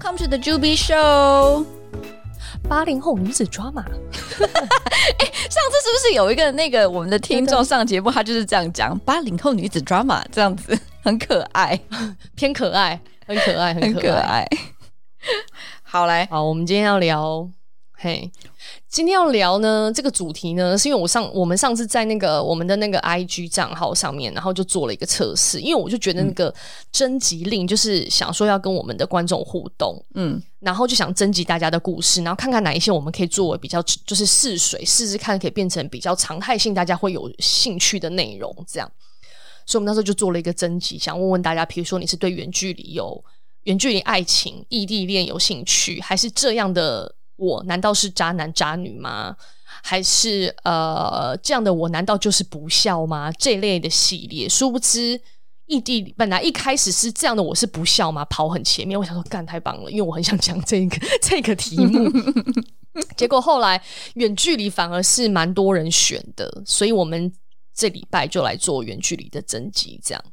Welcome to the Juby Show。八零后女子 drama。哎，上次是不是有一个那个我们的听众上节目，他就是这样讲八零后女子 drama 这样子，很可爱，偏可爱，很可爱，很可爱。可爱好来，好，我们今天要聊。嘿，今天要聊呢这个主题呢，是因为我上我们上次在那个我们的那个 IG 账号上面，然后就做了一个测试，因为我就觉得那个征集令就是想说要跟我们的观众互动，嗯，然后就想征集大家的故事，然后看看哪一些我们可以作为比较就是试水试试看，可以变成比较常态性，大家会有兴趣的内容，这样，所以我们那时候就做了一个征集，想问问大家，比如说你是对远距离有远距离爱情、异地恋有兴趣，还是这样的？我难道是渣男渣女吗？还是呃这样的我难道就是不孝吗？这类的系列，殊不知异地本来一开始是这样的，我是不孝吗？跑很前面，我想说干太棒了，因为我很想讲这个这个题目。结果后来远距离反而是蛮多人选的，所以我们这礼拜就来做远距离的征集，这样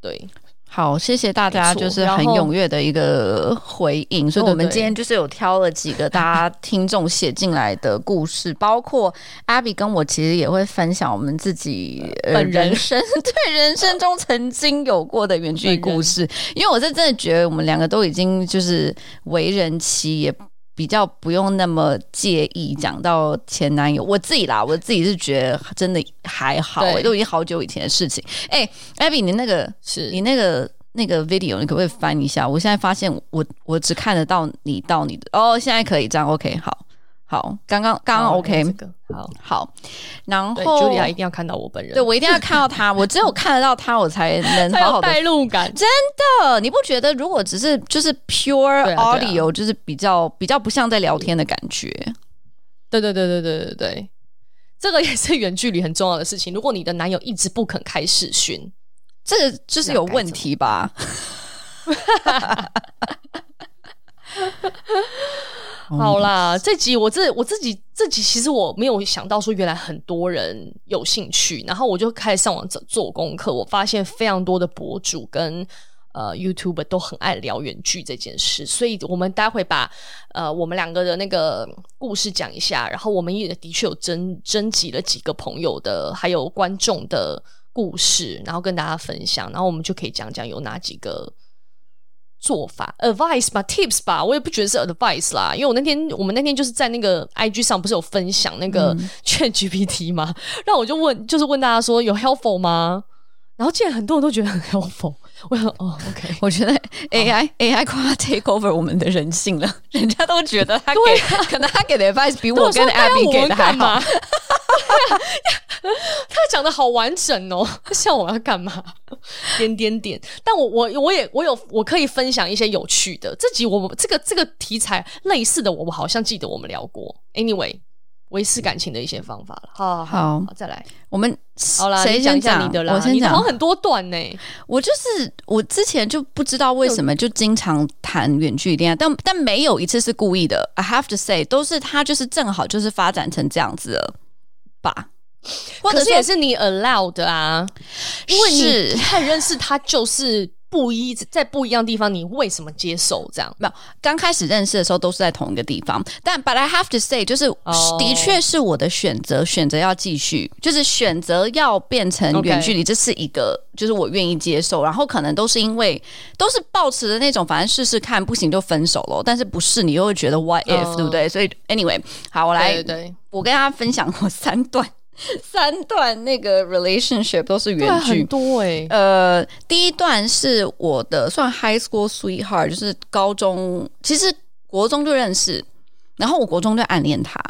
对。好，谢谢大家，就是很踊跃的一个回应。所以，我们今天就是有挑了几个大家听众写进来的故事，包括 Abby 跟我其实也会分享我们自己本人生 对人生中曾经有过的远距离故事。因为我是真的觉得我们两个都已经就是为人妻也。比较不用那么介意讲到前男友，我自己啦，我自己是觉得真的还好，欸，都已经好久以前的事情。哎，欸，Abby，你那个是你那个那个 video，你可不可以翻一下？我现在发现我我只看得到你到你的哦，现在可以这样，OK，好。好，刚刚刚刚 OK，好、这个、好，好，然后 Julia 一定要看到我本人，对，我一定要看到他，我只有看得到他，我才能 好好代入感。真的，你不觉得如果只是就是 pure audio，、啊啊、就是比较比较不像在聊天的感觉？对对对对对对对，这个也是远距离很重要的事情。如果你的男友一直不肯开视讯，这个就是有问题吧？好啦，这集我这我自己这集其实我没有想到说原来很多人有兴趣，然后我就开始上网做做功课，我发现非常多的博主跟呃 YouTuber 都很爱聊远距这件事，所以我们待会把呃我们两个的那个故事讲一下，然后我们也的确有征征集了几个朋友的还有观众的故事，然后跟大家分享，然后我们就可以讲讲有哪几个。做法 advice 吧，tips 吧，我也不觉得是 advice 啦，因为我那天我们那天就是在那个 IG 上不是有分享那个 ChatGPT 吗？然后我就问，就是问大家说有 helpful 吗？然后竟然很多人都觉得很 helpful，我想哦，OK，我觉得 AI、oh. AI 快要 take over 我们的人性了，人家都觉得他给，啊、可能他给的 advice 比我跟 Abby 给的还好。他讲的好完整哦，像我要干嘛？点点点。但我我我也我有我可以分享一些有趣的。这集我这个这个题材类似的，我好像记得我们聊过。Anyway，维持感情的一些方法了。好好，好，再来，我们好了，谁讲一下你的啦？我先讲，很多段呢。我就是我之前就不知道为什么就经常谈远距离恋爱，但但没有一次是故意的。I have to say，都是他就是正好就是发展成这样子了吧。或者是也是你 allow 的啊，因为你很认识他，就是不一在不一样的地方，你为什么接受这样？没有，刚开始认识的时候都是在同一个地方，但 But I have to say，就是、oh. 的确是我的选择，选择要继续，就是选择要变成远距离，这是一个，就是我愿意接受。然后可能都是因为都是抱持的那种，反正试试看，不行就分手了。但是不是你又会觉得 What if，、oh. 对不对？所以 Anyway，好，我来，对，对，对，我跟大家分享过三段。三段那个 relationship 都是原剧，很多哎。呃，第一段是我的算 high school sweetheart，就是高中，其实国中就认识，然后我国中就暗恋他。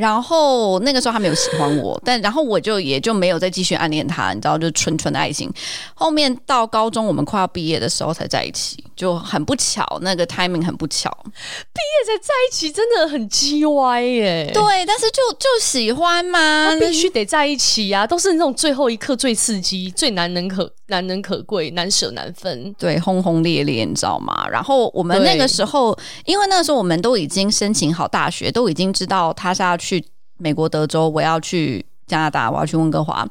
然后那个时候他没有喜欢我，但然后我就也就没有再继续暗恋他，你知道，就纯纯的爱情。后面到高中我们快要毕业的时候才在一起，就很不巧，那个 timing 很不巧，毕业才在一起真的很鸡歪耶。对，但是就就喜欢嘛，必须得在一起呀，啊，都是那种最后一刻最刺激、最难能可难能可贵、难舍难分，对，轰轰烈烈，你知道吗？然后我们那个时候，因为那个时候我们都已经申请好大学，都已经知道他是要去。去美国德州，我要去加拿大，我要去温哥华，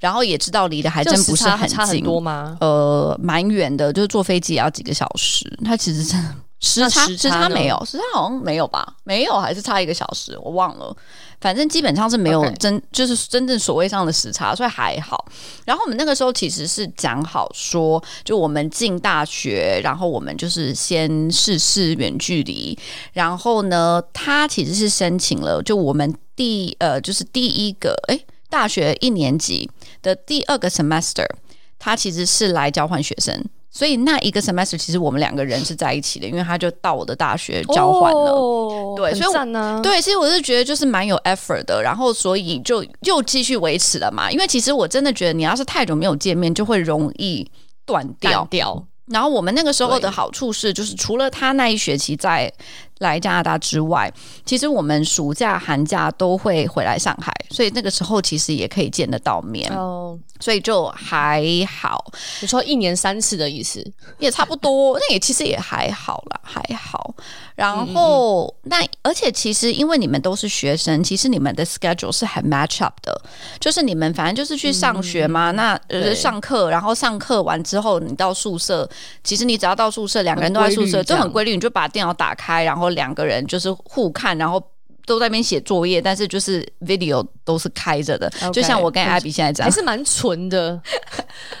然后也知道离得还真不是很近，差很多吗？呃，蛮远的，就是坐飞机也要几个小时。他其实真的时差时差没有，时差好像没有吧？没有，还是差一个小时，我忘了。反正基本上是没有真，Okay. 就是真正所谓上的时差，所以还好。然后我们那个时候其实是讲好说，就我们进大学，然后我们就是先试试远距离。然后呢，他其实是申请了，就我们第呃，就是第一个诶，大学一年级的第二个 semester，他其实是来交换学生。所以那一个 semester 其实我们两个人是在一起的，因为他就到我的大学交换了，哦、对，所以我呢，对，其实我是觉得就是蛮有 effort 的，然后所以就又继续维持了嘛，因为其实我真的觉得你要是太久没有见面，就会容易断掉。掉。然后我们那个时候的好处是，就是除了他那一学期在来加拿大之外，其实我们暑假寒假都会回来上海，所以那个时候其实也可以见得到面。哦。所以就还好，你说一年三次的意思也差不多，那也其实也还好啦，还好。然后嗯嗯那而且其实因为你们都是学生，其实你们的 schedule 是很 match up 的，就是你们反正就是去上学嘛，嗯、那呃上课，然后上课完之后你到宿舍，其实你只要到宿舍，两个人都在宿舍，就很规律，你就把电脑打开，然后两个人就是互看，然后。都在那边写作业，但是就是 video 都是开着的，okay, 就像我跟 Abby 现在这样，还是蛮纯的，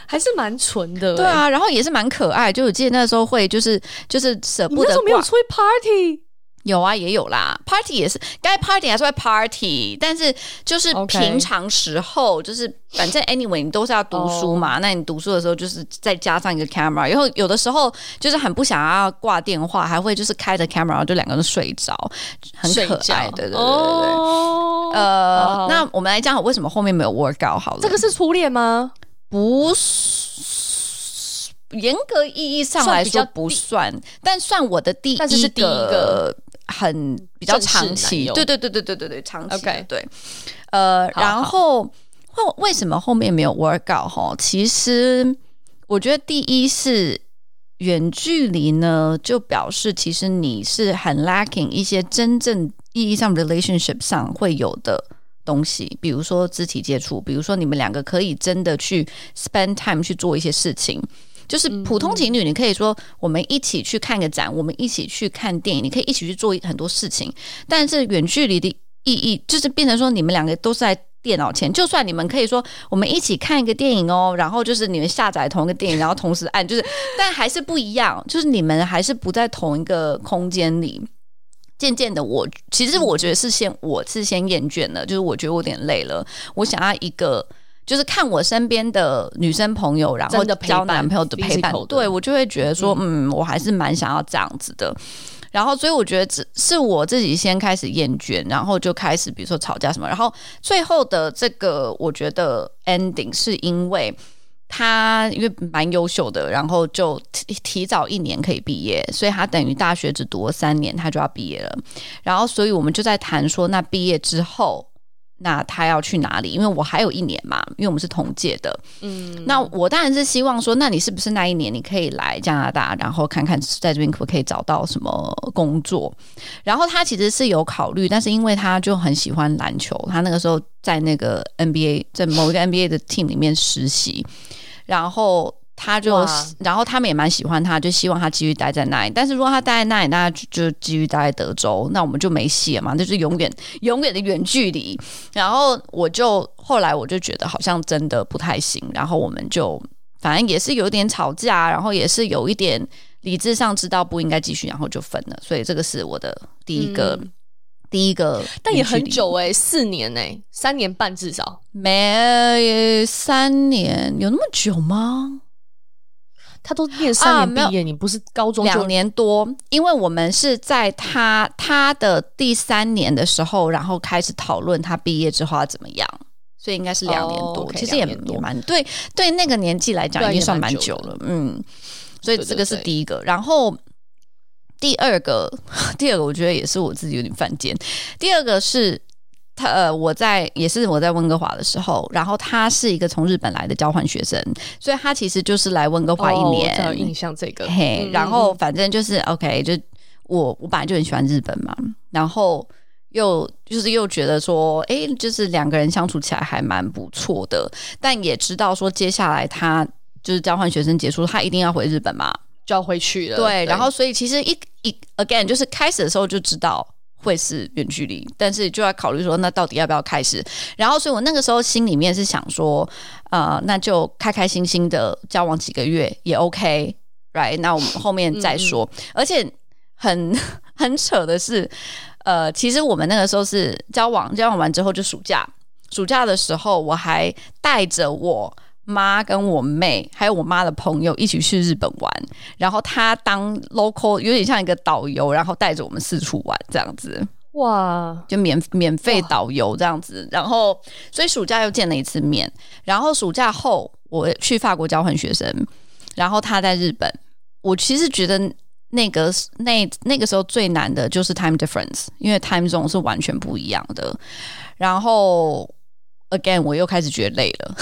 还是蛮纯的。对啊，然后也是蛮可爱。就我记得那时候会就是就是舍不得，你那时候没有出去 party。有啊，也有啦，party 也是该 party 还是会 party，但是就是平常时候.就是反正 anyway 你都是要读书嘛，oh. 那你读书的时候就是再加上一个 camera，然后有的时候就是很不想要挂电话，还会就是开着 camera，然后就两个人睡着，很可爱，对对对对对。Oh. 呃，oh. 那我们来讲，为什么后面没有 work out 好了？这个是初恋吗？不是，严格意义上来说不算，但算我的第一个，是是第一个。很比较长期，对对对对对对对，长期对，呃，好好然后后为什么后面没有 work out 哈？其实我觉得第一是远距离呢，就表示其实你是很 lacking 一些真正意义上 relationship 上会有的东西，比如说肢体接触，比如说你们两个可以真的去 spend time 去做一些事情。就是普通情侣，你可以说我们一起去看个展，我们一起去看电影，你可以一起去做很多事情。但是远距离的意义就是变成说，你们两个都是在电脑前，就算你们可以说我们一起看一个电影哦，然后就是你们下载同一个电影，然后同时按，就是但还是不一样，就是你们还是不在同一个空间里。渐渐的我，我其实我觉得是先我是先厌倦了，就是我觉得我有点累了，我想要一个。就是看我身边的女生朋友，然后交男朋友的陪伴，对我就会觉得说，嗯，我还是蛮想要这样子的。然后，所以我觉得只是我自己先开始厌倦，然后就开始比如说吵架什么。然后最后的这个，我觉得 ending 是因为他因为蛮优秀的，然后就提提早一年可以毕业，所以他等于大学只读了三年，他就要毕业了。然后，所以我们就在谈说，那毕业之后。那他要去哪里？因为我还有一年嘛，因为我们是同届的。嗯，那我当然是希望说，那你是不是那一年你可以来加拿大，然后看看在这边可不可以找到什么工作？然后他其实是有考虑，但是因为他就很喜欢篮球，他那个时候在那个 NBA，在某一个 NBA 的 team 里面实习，然后。他就，然后他们也蛮喜欢他，就希望他继续待在那里。但是如果他待在那里，那就就继续待在德州，那我们就没戏了嘛，那就是永远永远的远距离。然后我就后来我就觉得好像真的不太行，然后我们就反正也是有点吵架，然后也是有一点理智上知道不应该继续，然后就分了。所以这个是我的第一个、嗯、第一个，但也很久哎、欸，四年哎、欸，三年半至少没三年，有那么久吗？他都念三年毕业，啊、你不是高中两年多？因为我们是在他他的第三年的时候，然后开始讨论他毕业之后要怎么样，所以应该是两年多。哦 okay, 其实也也蛮对，对那个年纪来讲已经算蛮久了。嗯，所以这个是第一个。对对对，然后第二个，第二个我觉得也是我自己有点犯贱。第二个是。他呃，我在也是我在温哥华的时候，然后他是一个从日本来的交换学生，所以他其实就是来温哥华一年。哦、我有印象这个。嘿，然后反正就是 OK，就我我本来就很喜欢日本嘛，然后又就是又觉得说，哎，就是两个人相处起来还蛮不错的，但也知道说接下来他就是交换学生结束，他一定要回日本嘛。就要回去了。对，对然后所以其实一一 again 就是开始的时候就知道会是远距离，但是就要考虑说那到底要不要开始。然后所以我那个时候心里面是想说，呃，那就开开心心的交往几个月也 OK，right？那我们后面再说。而且很 很扯的是，呃，其实我们那个时候是交往，交往完之后就暑假，暑假的时候我还带着我。妈跟我妹还有我妈的朋友一起去日本玩，然后她当 local 有点像一个导游，然后带着我们四处玩这样子，哇，就免免费导游这样子，然后所以暑假又见了一次面，然后暑假后我去法国交换学生，然后他在日本，我其实觉得那个那那个时候最难的就是 time difference，因为 time zone 是完全不一样的，然后 again 我又开始觉得累了。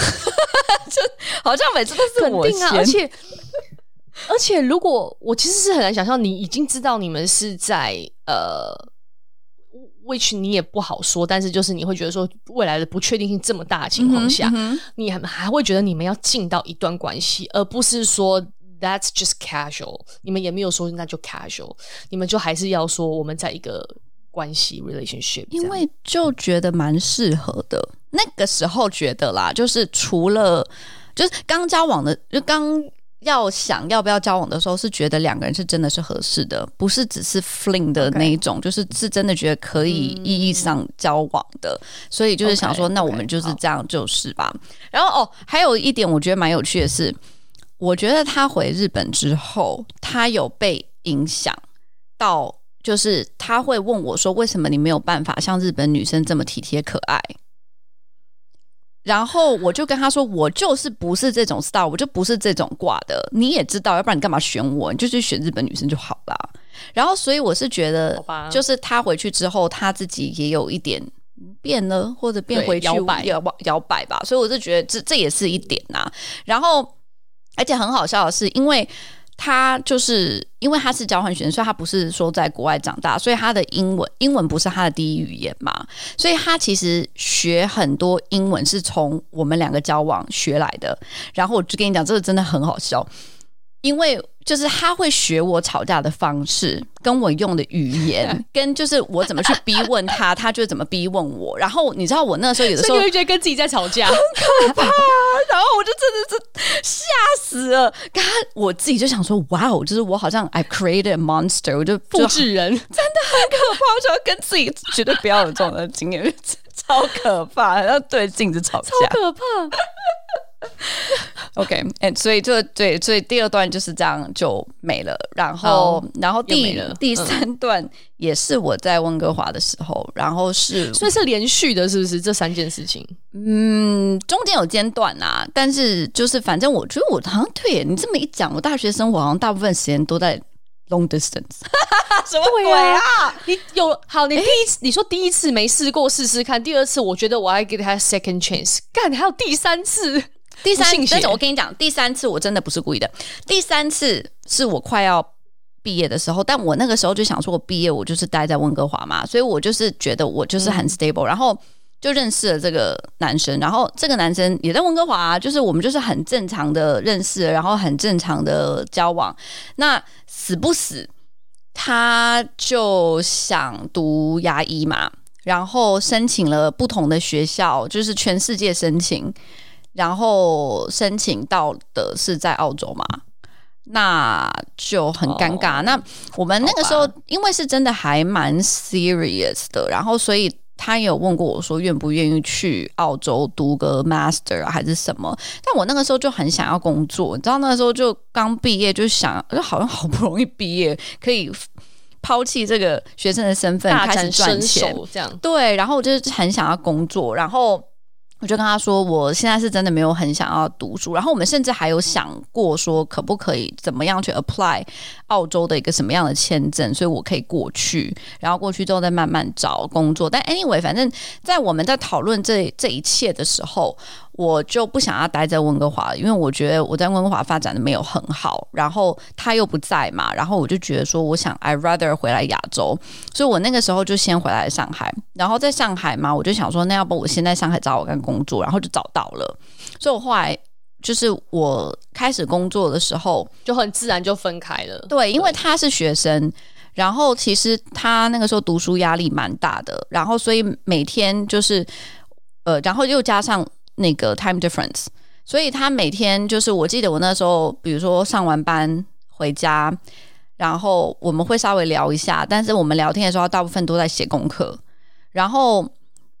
就好像每次都是我先，啊，而且而且，如果我其实是很难想象，你已经知道你们是在呃，which 你也不好说，但是就是你会觉得说未来的不确定性这么大的情况下，嗯嗯、你还还会觉得你们要进到一段关系，而不是说 that's just casual，你们也没有说那就 casual，你们就还是要说我们在一个关系 relationship，因为就觉得蛮适合的。那个时候觉得啦，就是除了就是刚交往的，就刚要想要不要交往的时候，是觉得两个人是真的是合适的，不是只是 fling 的那一种，Okay. 就是是真的觉得可以意义上交往的，嗯、所以就是想说，Okay. 那我们就是这样就是吧。Okay. 然后哦，还有一点我觉得蛮有趣的是，我觉得他回日本之后，他有被影响到，就是他会问我说，为什么你没有办法像日本女生这么体贴可爱？然后我就跟他说，我就是不是这种 style，我就不是这种挂的。你也知道，要不然你干嘛选我？你就去选日本女生就好了。然后，所以我是觉得，就是他回去之后，他自己也有一点变了，或者变回去摇摆摇摇摆吧。所以我是觉得这这也是一点呐、啊。然后，而且很好笑的是，因为。他就是因为他是交换学生，所以他不是说在国外长大，所以他的英文英文不是他的第一语言嘛，所以他其实学很多英文是从我们两个交往学来的。然后我就跟你讲，这个真的很好笑。因为就是他会学我吵架的方式，跟我用的语言，跟就是我怎么去逼问他，他就怎么逼问我。然后你知道我那时候有的时候会觉得跟自己在吵架，很可怕。然后我就真的是吓死了。刚刚我自己就想说，哇哦，就是我好像 I created a monster，我就复制人，真的很可怕。我就要跟自己绝对不要有这种的经验，超可怕，要对镜子吵架，超可怕。OK，and 所以就对，所以第二段就是这样就没了。然后，然后第第三段也是我在温哥华的时候，嗯、然后是所以是连续的，是不是这三件事情？嗯，中间有间断啊，但是就是反正我觉得我好像对你这么一讲，我大学生活好像大部分时间都在 long distance，什么鬼啊？你有好，你第一次、欸、你说第一次没试过试试看，第二次我觉得我还给他 second chance，干，还有第三次。第三，但是我跟你讲，第三次我真的不是故意的。第三次是我快要毕业的时候，但我那个时候就想说，我毕业我就是待在温哥华嘛，所以我就是觉得我就是很 stable，、嗯、然后就认识了这个男生，然后这个男生也在温哥华、啊，就是我们就是很正常的认识，然后很正常的交往。那死不死，他就想读牙医嘛，然后申请了不同的学校，就是全世界申请。然后申请到的是在澳洲嘛，那就很尴尬。哦、那我们那个时候因为是真的还蛮 serious 的，然后所以他也有问过我说愿不愿意去澳洲读个 master 还是什么。但我那个时候就很想要工作，你知道那个时候就刚毕业，就想就好像好不容易毕业，可以抛弃这个学生的身份，开始赚钱这样。对，然后我就很想要工作，然后。我就跟他说，我现在是真的没有很想要读书，然后我们甚至还有想过说，可不可以怎么样去 apply 澳洲的一个什么样的签证，所以我可以过去，然后过去之后再慢慢找工作。但 anyway，反正在我们在讨论这这一切的时候。我就不想要待在温哥华，因为我觉得我在温哥华发展的没有很好，然后他又不在嘛，然后我就觉得说，我想 I rather 回来亚洲，所以我那个时候就先回来上海，然后在上海嘛，我就想说，那要不我先在上海找我干工作，然后就找到了，所以我后来就是我开始工作的时候，就很自然就分开了。对，因为他是学生，然后其实他那个时候读书压力蛮大的，然后所以每天就是呃，然后又加上那个 time difference，所以他每天就是我记得我那时候，比如说上完班回家，然后我们会稍微聊一下，但是我们聊天的时候大部分都在写功课，然后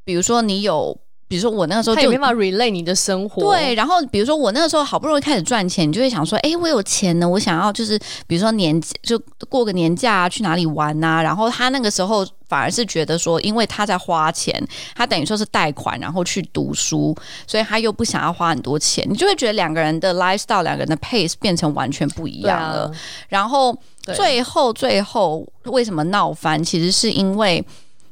比如说你有。比如说我那个时候就没办法 relay 你的生活，对。然后比如说我那个时候好不容易开始赚钱，你就会想说，哎，我有钱呢，我想要就是比如说年就过个年假啊去哪里玩呐、啊。然后他那个时候反而是觉得说，因为他在花钱，他等于说是贷款然后去读书，所以他又不想要花很多钱，你就会觉得两个人的 lifestyle 两个人的 pace 变成完全不一样了。啊、然后最后最后为什么闹翻？其实是因为。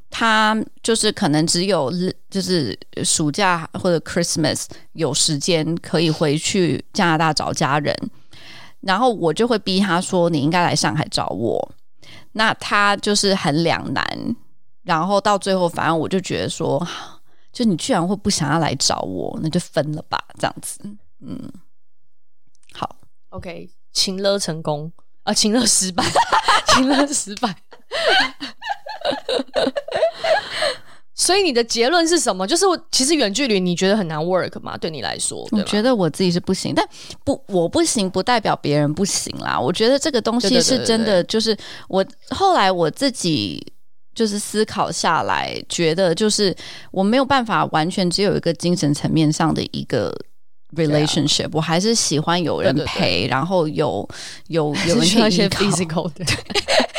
他就是可能只有就是暑假或者 Christmas 有时间可以回去加拿大找家人，然后我就会逼他说，你应该来上海找我。那他就是很两难，然后到最后反正我就觉得说，就你居然会不想要来找我，那就分了吧，这样子。嗯，好，OK，情勒成功啊，情勒失败，情勒失败。所以你的结论是什么？就是我其实远距离你觉得很难 work 吗？对你来说，我觉得我自己是不行，但不，我不行不代表别人不行啦。我觉得这个东西是真的，就是我后来我自己就是思考下来，觉得就是我没有办法完全只有一个精神层面上的一个 relationship，我还是喜欢有人陪，对对对，然后有有 有人一些 physical 的。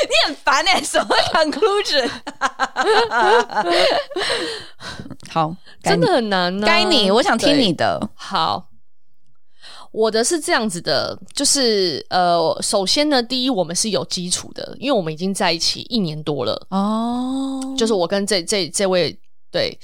你很烦哎、欸，什么 conclusion？好，真的很难呢、啊。该你，我想听你的。好，我的是这样子的，就是呃，首先呢，第一，我们是有基础的，因为我们已经在一起一年多了哦。就是我跟这这这位。对，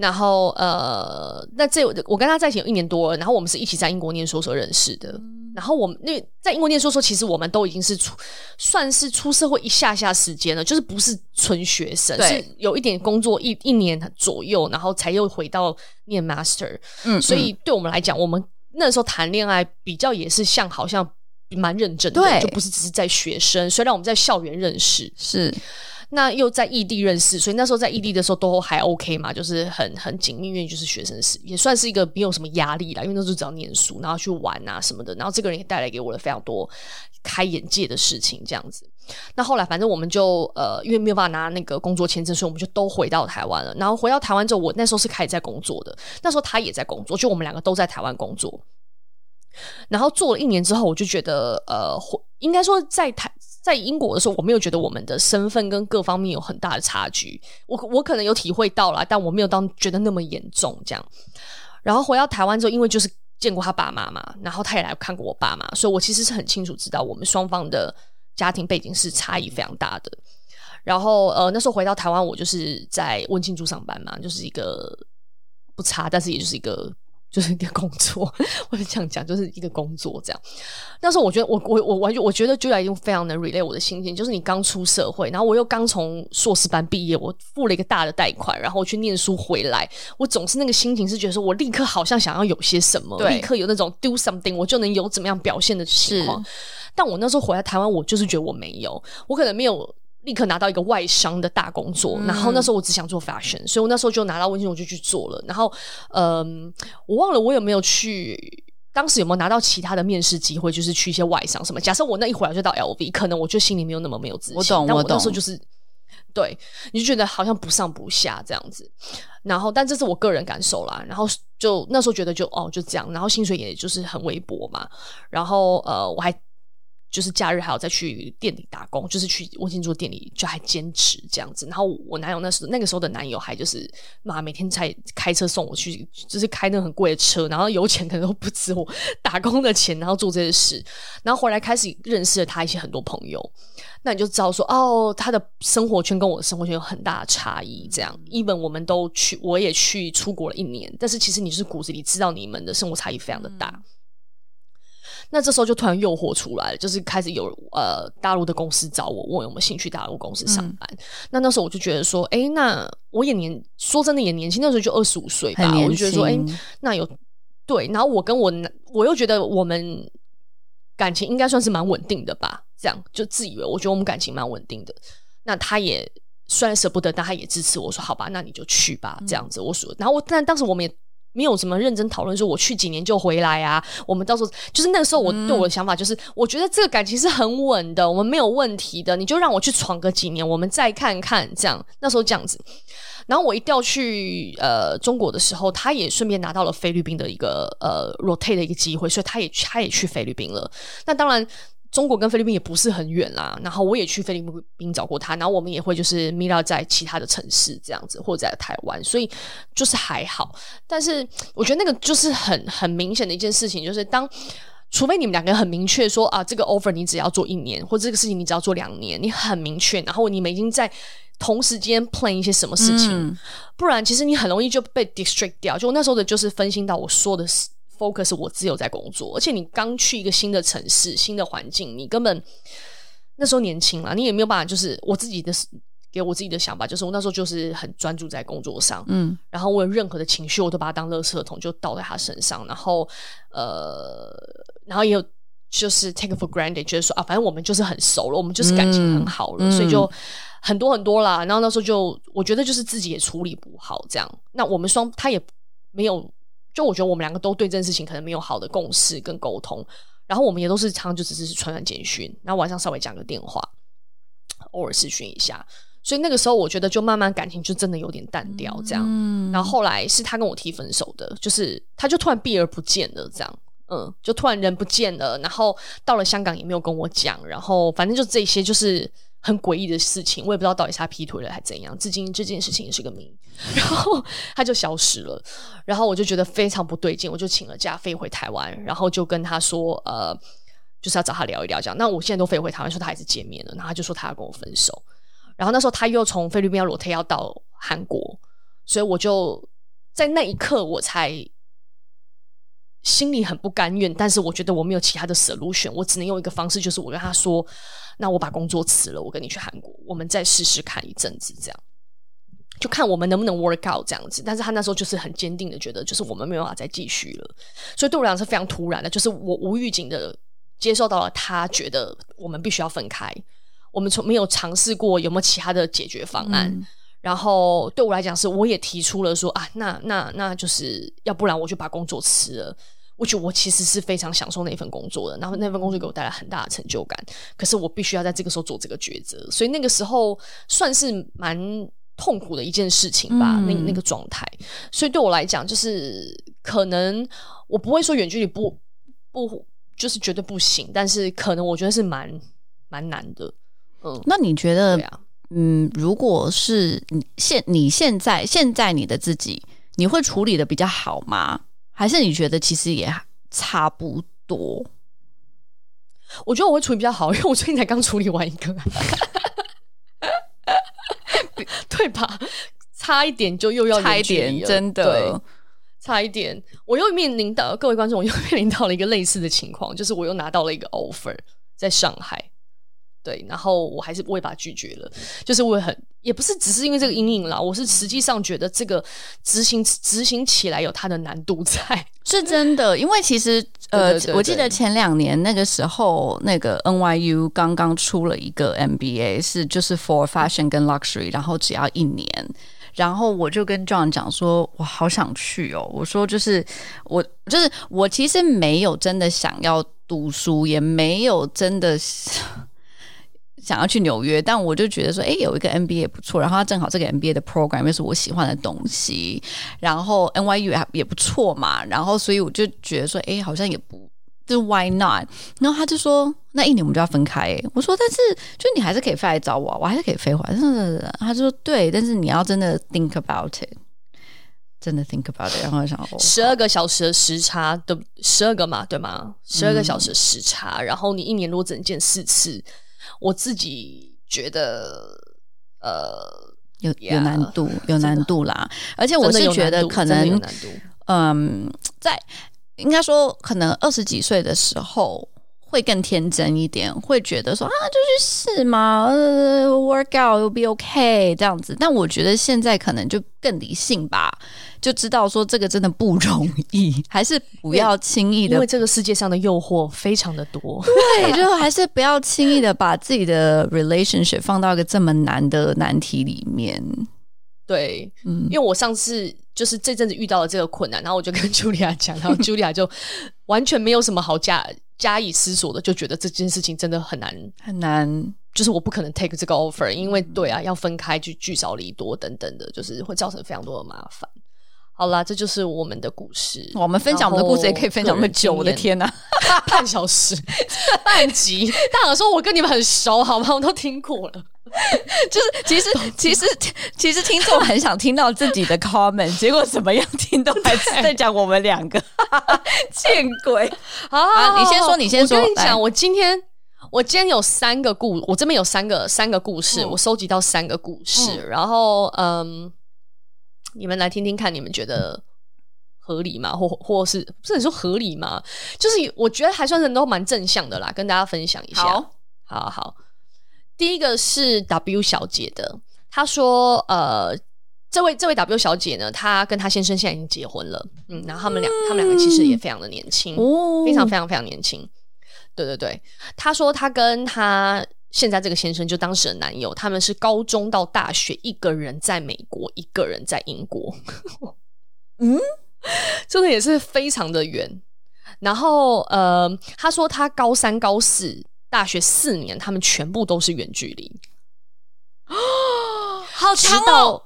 然后呃，那这我跟他在一起有一年多了，然后我们是一起在英国念书时候认识的。嗯、然后我们那在英国念书时候，其实我们都已经是出算是出社会一下下时间了，就是不是纯学生，对是有一点工作一一年左右，然后才又回到念 master。嗯，所以对我们来讲，我们那时候谈恋爱比较也是像好像蛮认真的，对就不是只是在学生。虽然我们在校园认识，是。那又在异地认识，所以那时候在异地的时候都还 OK 嘛，就是很很紧密，因为就是学生时也算是一个没有什么压力啦，因为那时候只要念书，然后去玩啊什么的，然后这个人也带来给我了非常多开眼界的事情，这样子。那后来反正我们就呃，因为没有办法拿那个工作签证，所以我们就都回到台湾了。然后回到台湾之后，我那时候是开始在工作的，那时候他也在工作，就我们两个都在台湾工作。然后做了一年之后，我就觉得呃，应该说在台。在英国的时候，我没有觉得我们的身份跟各方面有很大的差距。我我可能有体会到了，但我没有当觉得那么严重这样。然后回到台湾之后，因为就是见过他爸妈嘛，然后他也来看过我爸妈，所以我其实是很清楚知道我们双方的家庭背景是差异非常大的。然后呃，那时候回到台湾，我就是在温庆珠上班嘛，就是一个不差，但是也就是一个。就是一个工作，我是这样讲，就是一个工作这样。那时候我觉得我，我我我完全我觉得 Julia 已经非常能 relate 我的心情，就是你刚出社会，然后我又刚从硕士班毕业，我付了一个大的贷款，然后去念书回来，我总是那个心情是觉得说，我立刻好像想要有些什么，立刻有那种 do something，我就能有怎么样表现的情况。但我那时候回来台湾，我就是觉得我没有，我可能没有。立刻拿到一个外商的大工作，嗯、然后那时候我只想做 fashion，所以我那时候就拿到温馨，我就去做了。然后，嗯，我忘了我有没有去，当时有没有拿到其他的面试机会，就是去一些外商什么。假设我那一回来就到 LV，可能我就心里没有那么没有自信。我懂，但我那时候就是，对，你就觉得好像不上不下这样子。然后，但这是我个人感受啦。然后就那时候觉得就哦就这样，然后薪水也就是很微薄嘛。然后呃，我还。就是假日还要再去店里打工，就是去温馨做店里就还坚持这样子。然后我男友那时那个时候的男友还就是妈每天才开车送我去，就是开那很贵的车，然后油钱可能都不止我打工的钱，然后做这些事。然后回来开始认识了他一些很多朋友，那你就知道说哦，他的生活圈跟我的生活圈有很大的差异。这样，even 我们都去，我也去出国了一年，但是其实你是骨子里知道你们的生活差异非常的大。那这时候就突然诱惑出来了，就是开始有呃大陆的公司找我，问我有没有兴趣大陆公司上班。嗯、那那时候我就觉得说，哎、欸，那我也年说真的也年轻，那时候就二十五岁吧，我就觉得说，哎、欸，那有对，然后我跟我我又觉得我们感情应该算是蛮稳定的吧，这样就自以为我觉得我们感情蛮稳定的。那他也虽然舍不得，但他也支持我说好吧，那你就去吧，这样子。我说，然后我但当时我们也。没有什么认真讨论，说我去几年就回来啊。我们到时候就是那个时候，我对我的想法就是，我觉得这个感情是很稳的，我们没有问题的。你就让我去闯个几年，我们再看看这样。那时候这样子，然后我一调去呃中国的时候，他也顺便拿到了菲律宾的一个呃 rotate 的一个机会，所以他也他也去菲律宾了。那当然。中国跟菲律宾也不是很远啦，然后我也去菲律宾找过他，然后我们也会就是 meet up 在其他的城市这样子，或者在台湾，所以就是还好。但是我觉得那个就是很很明显的一件事情，就是当除非你们两个很明确说啊，这个 offer 你只要做一年，或者这个事情你只要做两年，你很明确，然后你们已经在同时间 plan 一些什么事情，嗯、不然其实你很容易就被 distract 掉。就我那时候的就是分心到我说的是。Focus 我只有在工作，而且你刚去一个新的城市、新的环境，你根本那时候年轻了，你也没有办法。就是我自己的给我自己的想法，就是我那时候就是很专注在工作上，嗯，然后我有任何的情绪，我都把它当垃圾桶，就倒在他身上，然后呃，然后也有就是 take for granted，觉得说啊，反正我们就是很熟了，我们就是感情很好了，嗯，所以就很多很多啦。然后那时候就我觉得就是自己也处理不好，这样，那我们双他也没有。就我觉得我们两个都对这件事情可能没有好的共识跟沟通，然后我们也都是常常就只是传传简讯，然后晚上稍微讲个电话，偶尔视讯一下，所以那个时候我觉得就慢慢感情就真的有点淡掉这样。嗯，然后后来是他跟我提分手的，就是他就突然避而不见了这样，嗯，就突然人不见了，然后到了香港也没有跟我讲，然后反正就这些就是。很诡异的事情，我也不知道到底是他劈腿了还怎样，至今这件事情也是个谜。然后 他就消失了，然后我就觉得非常不对劲，我就请了假飞回台湾，然后就跟他说，呃，就是要找他聊一聊这样。那我现在都飞回台湾，说他还是见面了，然后他就说他要跟我分手。然后那时候他又从菲律宾要裸退要到韩国，所以我就在那一刻我才心里很不甘愿，但是我觉得我没有其他的 solution，我只能用一个方式，就是我跟他说。那我把工作辞了，我跟你去韩国，我们再试试看一阵子，这样就看我们能不能 work out 这样子。但是他那时候就是很坚定的觉得，就是我们没有办法再继续了。所以对我来讲是非常突然的，就是我无预警的接受到了他觉得我们必须要分开。我们从没有尝试过有没有其他的解决方案。然后对我来讲是，我也提出了说啊，那那那就是要不然我就把工作辞了。我觉得我其实是非常享受那份工作的，然后那份工作给我带来很大的成就感。可是我必须要在这个时候做这个抉择，所以那个时候算是蛮痛苦的一件事情吧。嗯、那那个状态，所以对我来讲，就是可能我不会说远距离不不就是绝对不行，但是可能我觉得是蛮蛮难的。嗯，那你觉得，啊、嗯，如果是你现你现在现在你的自己，你会处理的比较好吗？还是你觉得其实也差不多？我觉得我会处理比较好，因为我最近才刚处理完一个，对吧？差一点就又要差一点，真的差一点，我又面临到各位观众，我又面临到了一个类似的情况，就是我又拿到了一个 offer 在上海。对，然后我还是不会把它拒绝了，就是我很也不是只是因为这个阴影啦，我是实际上觉得这个执行执行起来有它的难度在，是真的。因为其实呃，对对对对，我记得前两年那个时候，那个 NYU 刚刚出了一个 MBA，是就是 for fashion 跟 luxury，然后只要一年，然后我就跟 John 讲说，我好想去哦，我说就是我就是我其实没有真的想要读书，也没有真的。想要去纽约，但我就觉得说，哎，有一个 MBA 不错，然后他正好这个 MBA 的 program 又是我喜欢的东西，然后 NYU 也也不错嘛，然后所以我就觉得说，哎，好像也不，就是 Why not？然后他就说，那一年我们就要分开。我说，但是就你还是可以飞来找我，我还是可以飞回来。他就说，对，但是你要真的 think about it，真的 think about it。然后想，十二个小时的时差的十二个嘛，对吗？十二个小时的时差，嗯、然后你一年如果只能见四次。我自己觉得，呃，有有难度，有难度啦。而且我是觉得可能，嗯，在应该说可能二十几岁的时候会更天真一点，会觉得说啊，就去试嘛，呃，work out will be okay 这样子。但我觉得现在可能就更理性吧，就知道说这个真的不容易，还是不要轻易的，因为这个世界上的诱惑非常的多。对，就还是不要轻易的把自己的 relationship 放到一个这么难的难题里面。对，嗯，因为我上次就是这阵子遇到了这个困难，然后我就跟茱莉亚讲，然后茱莉亚就完全没有什么好加加以思索的，就觉得这件事情真的很难很难，就是我不可能 take 这个 offer，因为对啊，要分开去聚少离多等等的，就是会造成非常多的麻烦。好啦，这就是我们的故事。我们分享我们的故事也可以分享那么久，我的天哪，半小时 半集。大家说我跟你们很熟，好吗？我都听过了。就是其实其实其实听众很想听到自己的 comment，结果怎么样听都还是在讲我们两个 见鬼好，好，好，好，你先说，你先说。我跟你讲，我今天我今天有三个故，我这边有三个三个故事，嗯、我收集到三个故事，嗯、然后嗯，你们来听听看，你们觉得合理吗？或或是不是你说合理吗？就是我觉得还算是都蛮正向的啦，跟大家分享一下。好，好好。第一个是 W 小姐的，她说：“呃，这位这位 W 小姐呢，她跟她先生现在已经结婚了，嗯，然后他们俩他们两个其实也非常的年轻，哦，非常非常非常年轻。对对对，她说她跟她现在这个先生就当时的男友，他们是高中到大学，一个人在美国，一个人在英国，嗯，真的也是非常的远。然后呃，他说他高三高四。”大学四年，他们全部都是远距离，哦，好强哦！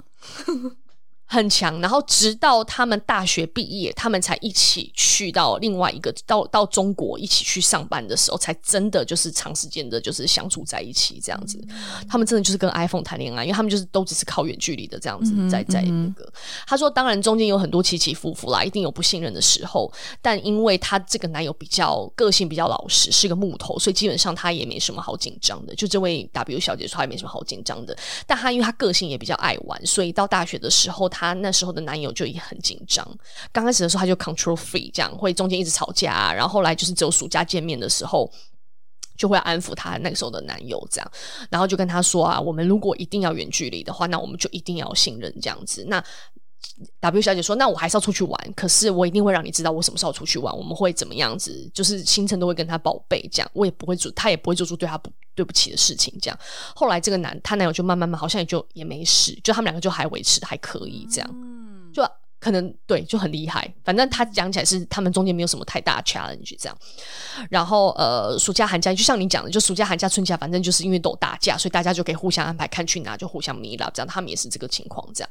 很强，然后直到他们大学毕业，他们才一起去到另外一个到到中国一起去上班的时候，才真的就是长时间的，就是相处在一起这样子。嗯、他们真的就是跟 iPhone 谈恋爱，因为他们就是都只是靠远距离的这样子，嗯、在在那个。他说，当然中间有很多起起伏伏啦，一定有不信任的时候，但因为他这个男友比较个性比较老实，是个木头，所以基本上他也没什么好紧张的。就这位 W 小姐说，他也没什么好紧张的。但他因为他个性也比较爱玩，所以到大学的时候他。她那时候的男友就已经很紧张，刚开始的时候他就 control free，这样会中间一直吵架，然后后来就是只有暑假见面的时候就会安抚她那个时候的男友这样，然后就跟他说啊，我们如果一定要远距离的话，那我们就一定要信任这样子。那 W 小姐说，那我还是要出去玩，可是我一定会让你知道我什么时候出去玩，我们会怎么样子，就是行程都会跟他报备，这样我也不会做，他也不会做出对他不对不起的事情，这样。后来这个男他男友就慢慢慢好像也就也没事，就他们两个就还维持还可以这样，可能对就很厉害，反正他讲起来是他们中间没有什么太大 challenge 这样。然后呃，暑假寒假就像你讲的，就暑假寒假春假，反正就是因为都有大假，所以大家就可以互相安排看去哪，就互相 meet up 这样。他们也是这个情况这样。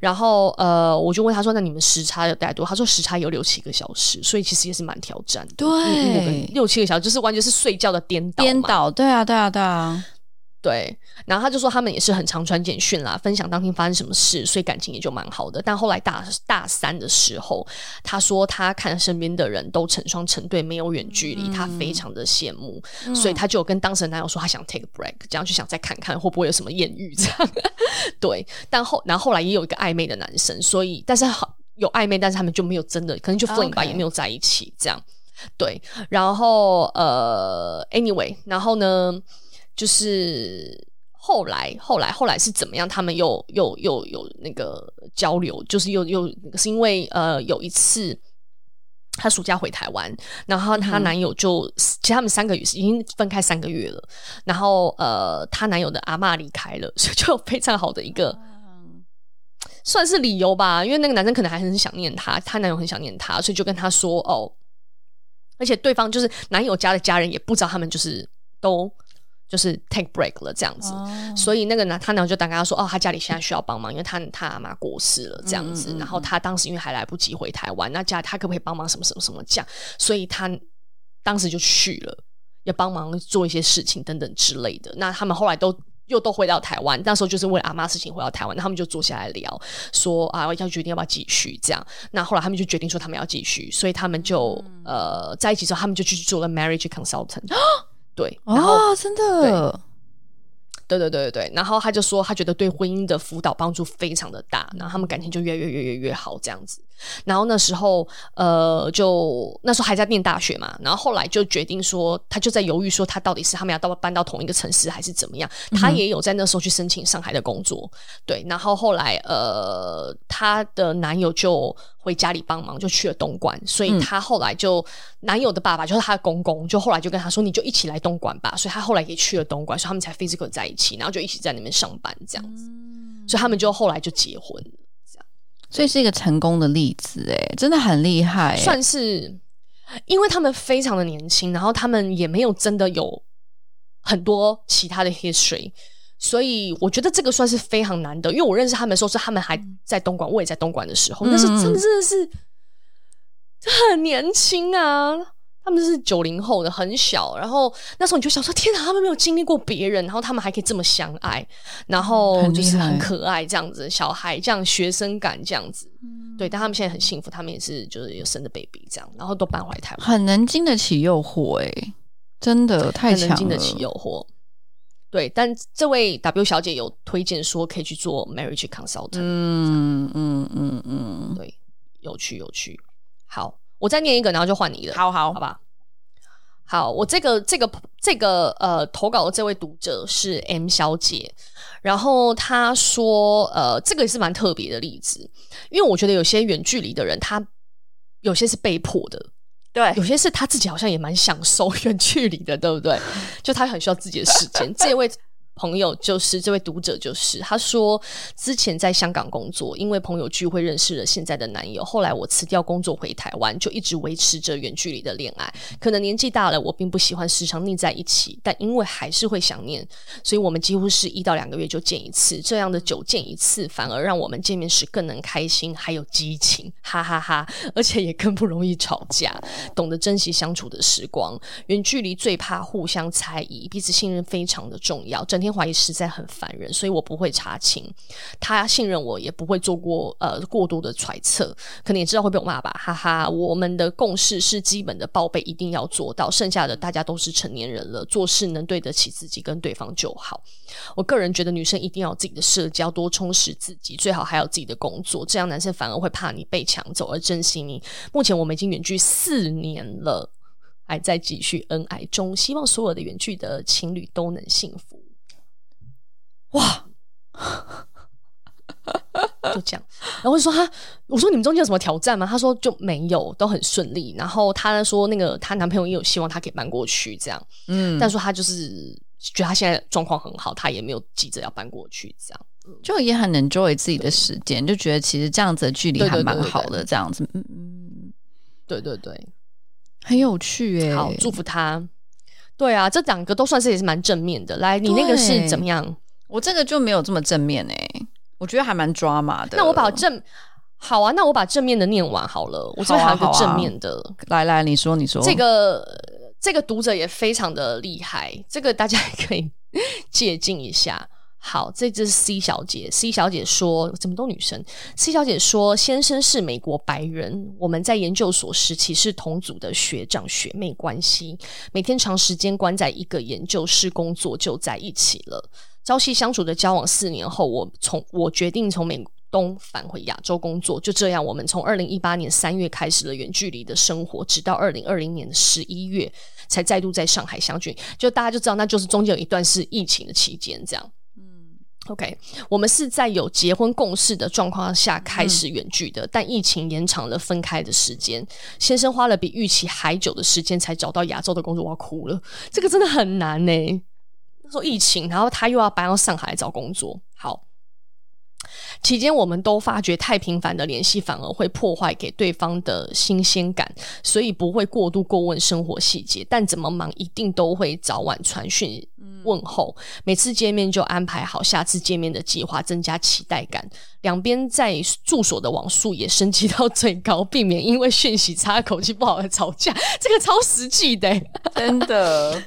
然后呃，我就问他说：“那你们时差有带多？”他说：“时差有六七个小时，所以其实也是蛮挑战的。”对，六七个小时就是完全是睡觉的颠倒。颠倒，对啊，对啊，对啊。对，然后他就说他们也是很常传简讯啦，分享当天发生什么事，所以感情也就蛮好的。但后来大大三的时候，他说他看身边的人都成双成对，没有远距离，嗯、他非常的羡慕，嗯、所以他就有跟当时的男友说他想 take a break，这样就想再看看会不会有什么艳遇这样。对，但后然后后来也有一个暧昧的男生，所以但是好有暧昧，但是他们就没有真的可能就 fling 吧，也没有在一起这样。对，然后呃，anyway，然后呢？就是后来，后来，后来是怎么样？他们又又又有那个交流，就是又又是因为呃，有一次她暑假回台湾，然后她男友就、其实他们三个月已经分开三个月了，然后呃，她男友的阿嬷离开了，所以就非常好的一个、嗯、算是理由吧，因为那个男生可能还很想念她，她男友很想念她，所以就跟她说哦，而且对方就是男友家的家人也不知道他们就是都。就是 take break 了这样子，oh. 所以那个呢他男友就打给他说，哦，他家里现在需要帮忙，因为他他阿妈过世了这样子，嗯嗯嗯，然后他当时因为还来不及回台湾，那家他可不可以帮忙什么什么什么这样，所以他当时就去了，要帮忙做一些事情等等之类的。那他们后来都又都回到台湾，那时候就是为了阿妈事情回到台湾，那他们就坐下来聊，说啊要决定要不要继续这样。那后来他们就决定说他们要继续，所以他们就、嗯、呃在一起之后，他们就去做了 marriage consultant。对，然后、哦、真的，对。对对对对，然后他就说他觉得对婚姻的辅导帮助非常的大，然后他们感情就越越越越越好这样子。然后那时候呃，就那时候还在念大学嘛，然后后来就决定说，他就在犹豫说他到底是他们要到搬到同一个城市还是怎么样。他也有在那时候去申请上海的工作，对。然后后来呃，他的男友就回家里帮忙，就去了东莞，所以他后来就男友的爸爸就是他的公公，就后来就跟他说，你就一起来东莞吧。所以他后来也去了东莞，所以他们才 physical 在一起，然后就一起在那边上班这样子。所以他们就后来就结婚了。所以是一个成功的例子，哎，真的很厉害。算是，因为他们非常的年轻，然后他们也没有真的有很多其他的 history，所以我觉得这个算是非常难得。因为我认识他们的时候是他们还在东莞，我也在东莞的时候，那是真的真的是很年轻啊。他们是九零后的，很小。然后那时候你就想说：“天哪，他们没有经历过别人，然后他们还可以这么相爱，然后就是很可爱这样子，小孩这样学生感这样子。嗯”对，但他们现在很幸福，他们也是就是有生的 baby 这样，然后都搬回来台湾，很能经得起诱惑，诶，真的太强了，很能经得起诱惑。对，但这位 W 小姐有推荐说可以去做 marriage consultant。嗯嗯嗯嗯，对，有趣有趣，好。我再念一个，然后就换你了。好好，好吧。好，我这个这个这个呃，投稿的这位读者是 M 小姐，然后她说，呃，这个也是蛮特别的例子，因为我觉得有些远距离的人，他有些是被迫的，对，有些是他自己好像也蛮享受 远距离的，对不对？就他很需要自己的时间。这位。朋友就是这位读者，就是他说之前在香港工作，因为朋友聚会认识了现在的男友。后来我辞掉工作回台湾，就一直维持着远距离的恋爱。可能年纪大了，我并不喜欢时常腻在一起，但因为还是会想念，所以我们几乎是一到两个月就见一次。这样的久见一次，反而让我们见面时更能开心，还有激情，哈哈哈！而且也更不容易吵架，懂得珍惜相处的时光。远距离最怕互相猜疑，彼此信任非常的重要。整天。怀疑实在很烦人，所以我不会查清。他信任我，也不会做过呃过多的揣测。可能也知道会被我骂吧，哈哈。我们的共识是基本的报备一定要做到，剩下的大家都是成年人了，做事能对得起自己跟对方就好。我个人觉得女生一定要有自己的社交，多充实自己，最好还有自己的工作，这样男生反而会怕你被抢走而珍惜你。目前我们已经远距四年了，还在继续恩爱中，希望所有的远距的情侣都能幸福。哇，就这样，然后我就说他，我说你们中间有什么挑战吗？他说就没有，都很顺利。然后他说那个他男朋友也有希望他可以搬过去，这样，嗯，但说他就是觉得他现在状况很好，他也没有急着要搬过去，这样，就也很 enjoy 自己的时间，就觉得其实这样子的距离还蛮好的，这样子，嗯嗯，对对对，很有趣耶，好，祝福他。对啊，这两个都算是也是蛮正面的。来，你那个是怎么样？我这个就没有这么正面诶、欸，我觉得还蛮抓马的。那我把正好啊，那我把正面的念完好了。我这边还有一个正面的，啊啊、来来，你说你说。这个这个读者也非常的厉害，这个大家也可以 借鉴一下。好，这只是 C 小姐，C 小姐说怎么都女生？C 小姐说，先生是美国白人，我们在研究所时期是同组的学长学妹关系，每天长时间关在一个研究室工作，就在一起了。朝夕相处的交往四年后，我从我决定从美东返回亚洲工作。就这样，我们从二零一八年三月开始了远距离的生活，直到二零二零年的十一月才再度在上海相聚。就大家就知道，那就是中间有一段是疫情的期间，这样。嗯，OK，我们是在有结婚共识的状况下开始远距的，嗯、但疫情延长了分开的时间。先生花了比预期还久的时间才找到亚洲的工作，我要哭了。这个真的很难呢、欸。说疫情，然后他又要搬到上海来找工作。好，期间我们都发觉太频繁的联系反而会破坏给对方的新鲜感，所以不会过度过问生活细节。但怎么忙，一定都会早晚传讯问候。每次见面就安排好下次见面的计划，增加期待感。两边在住所的网速也升级到最高，避免因为讯息差、口气不好而吵架。这个超实际的，真的。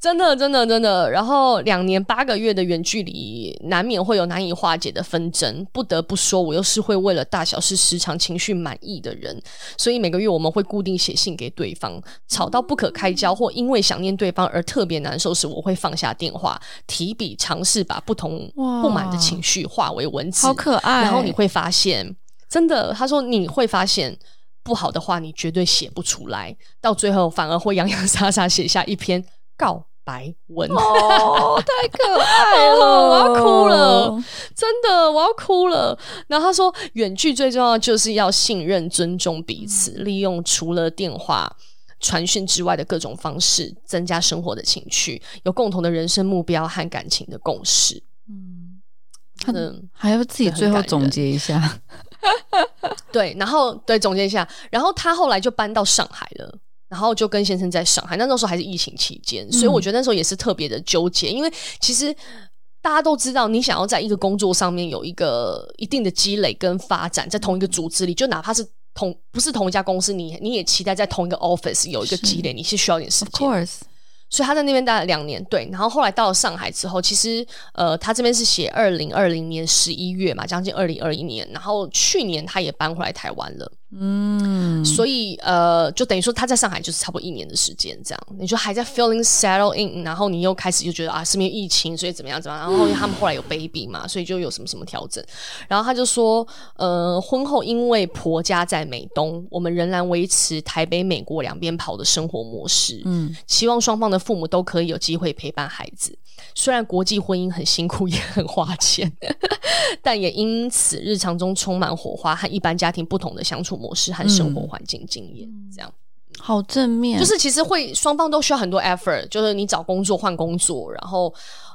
真的，真的，真的。然后两年八个月的远距离，难免会有难以化解的纷争。不得不说，我又是会为了大小事时常情绪满意的人，所以每个月我们会固定写信给对方。吵到不可开交，或因为想念对方而特别难受时，我会放下电话，提笔尝试把不同不满的情绪化为文字。好可爱。然后你会发现，真的，他说你会发现不好的话，你绝对写不出来，到最后反而会洋洋洒洒写下一篇告。白文哦，太可爱了，我要哭了，真的，我要哭了。然后他说，远距最重要就是要信任、尊重彼此，利用除了电话传讯之外的各种方式，增加生活的情趣，有共同的人生目标和感情的共识。嗯，可能还要自己最后总结一下，对，然后对总结一下，然后他后来就搬到上海了。然后就跟先生在上海，那那时候还是疫情期间，所以我觉得那时候也是特别的纠结，嗯、因为其实大家都知道，你想要在一个工作上面有一个一定的积累跟发展，在同一个组织里，就哪怕是同不是同一家公司，你你也期待在同一个 office 有一个积累，是你是需要点时间。Of course. 所以他在那边待了两年，对，然后后来到了上海之后，其实呃，他这边是写二零二零年十一月嘛，将近二零二一年，然后去年他也搬回来台湾了，嗯，所以呃，就等于说他在上海就是差不多一年的时间，这样，你就还在 feeling settle in，然后你又开始就觉得啊，是因为疫情，所以怎么样怎么样，然后他们后来有 baby 嘛，所以就有什么什么调整，然后他就说，呃，婚后因为婆家在美东，我们仍然维持台北美国两边跑的生活模式，嗯，希望双方的。父母都可以有机会陪伴孩子，虽然国际婚姻很辛苦 也很花钱，但也因此日常中充满火花和一般家庭不同的相处模式和生活环境经验。嗯、这样好正面，就是其实会双方都需要很多 effort，就是你找工作换工作，然后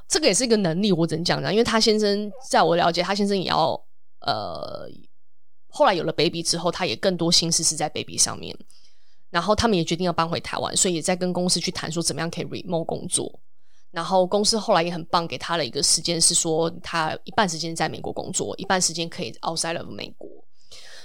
这个也是一个能力。我只能讲讲，因为他先生在我了解，他先生也要呃，后来有了 baby 之后，他也更多心思是在 baby 上面。然后他们也决定要搬回台湾，所以也在跟公司去谈说怎么样可以 remote 工作。然后公司后来也很棒，给他了一个时间，是说他一半时间在美国工作，一半时间可以 outside of 美国。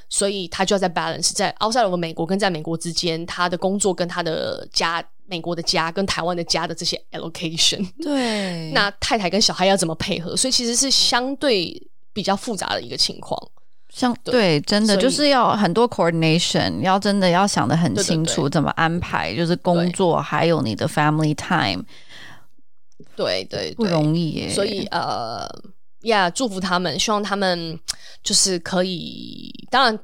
所以他就要在 balance 在 outside of 美国跟在美国之间，他的工作跟他的家，美国的家跟台湾的家的这些 allocation。对，那太太跟小孩要怎么配合？所以其实是相对比较复杂的一个情况。像对，对，真的就是要很多 coordination，要真的要想得很清楚怎么安排，就是工作对还有你的 family time，对，对对，不容易耶。所以呃，呀、yeah，祝福他们，希望他们就是可以。当然，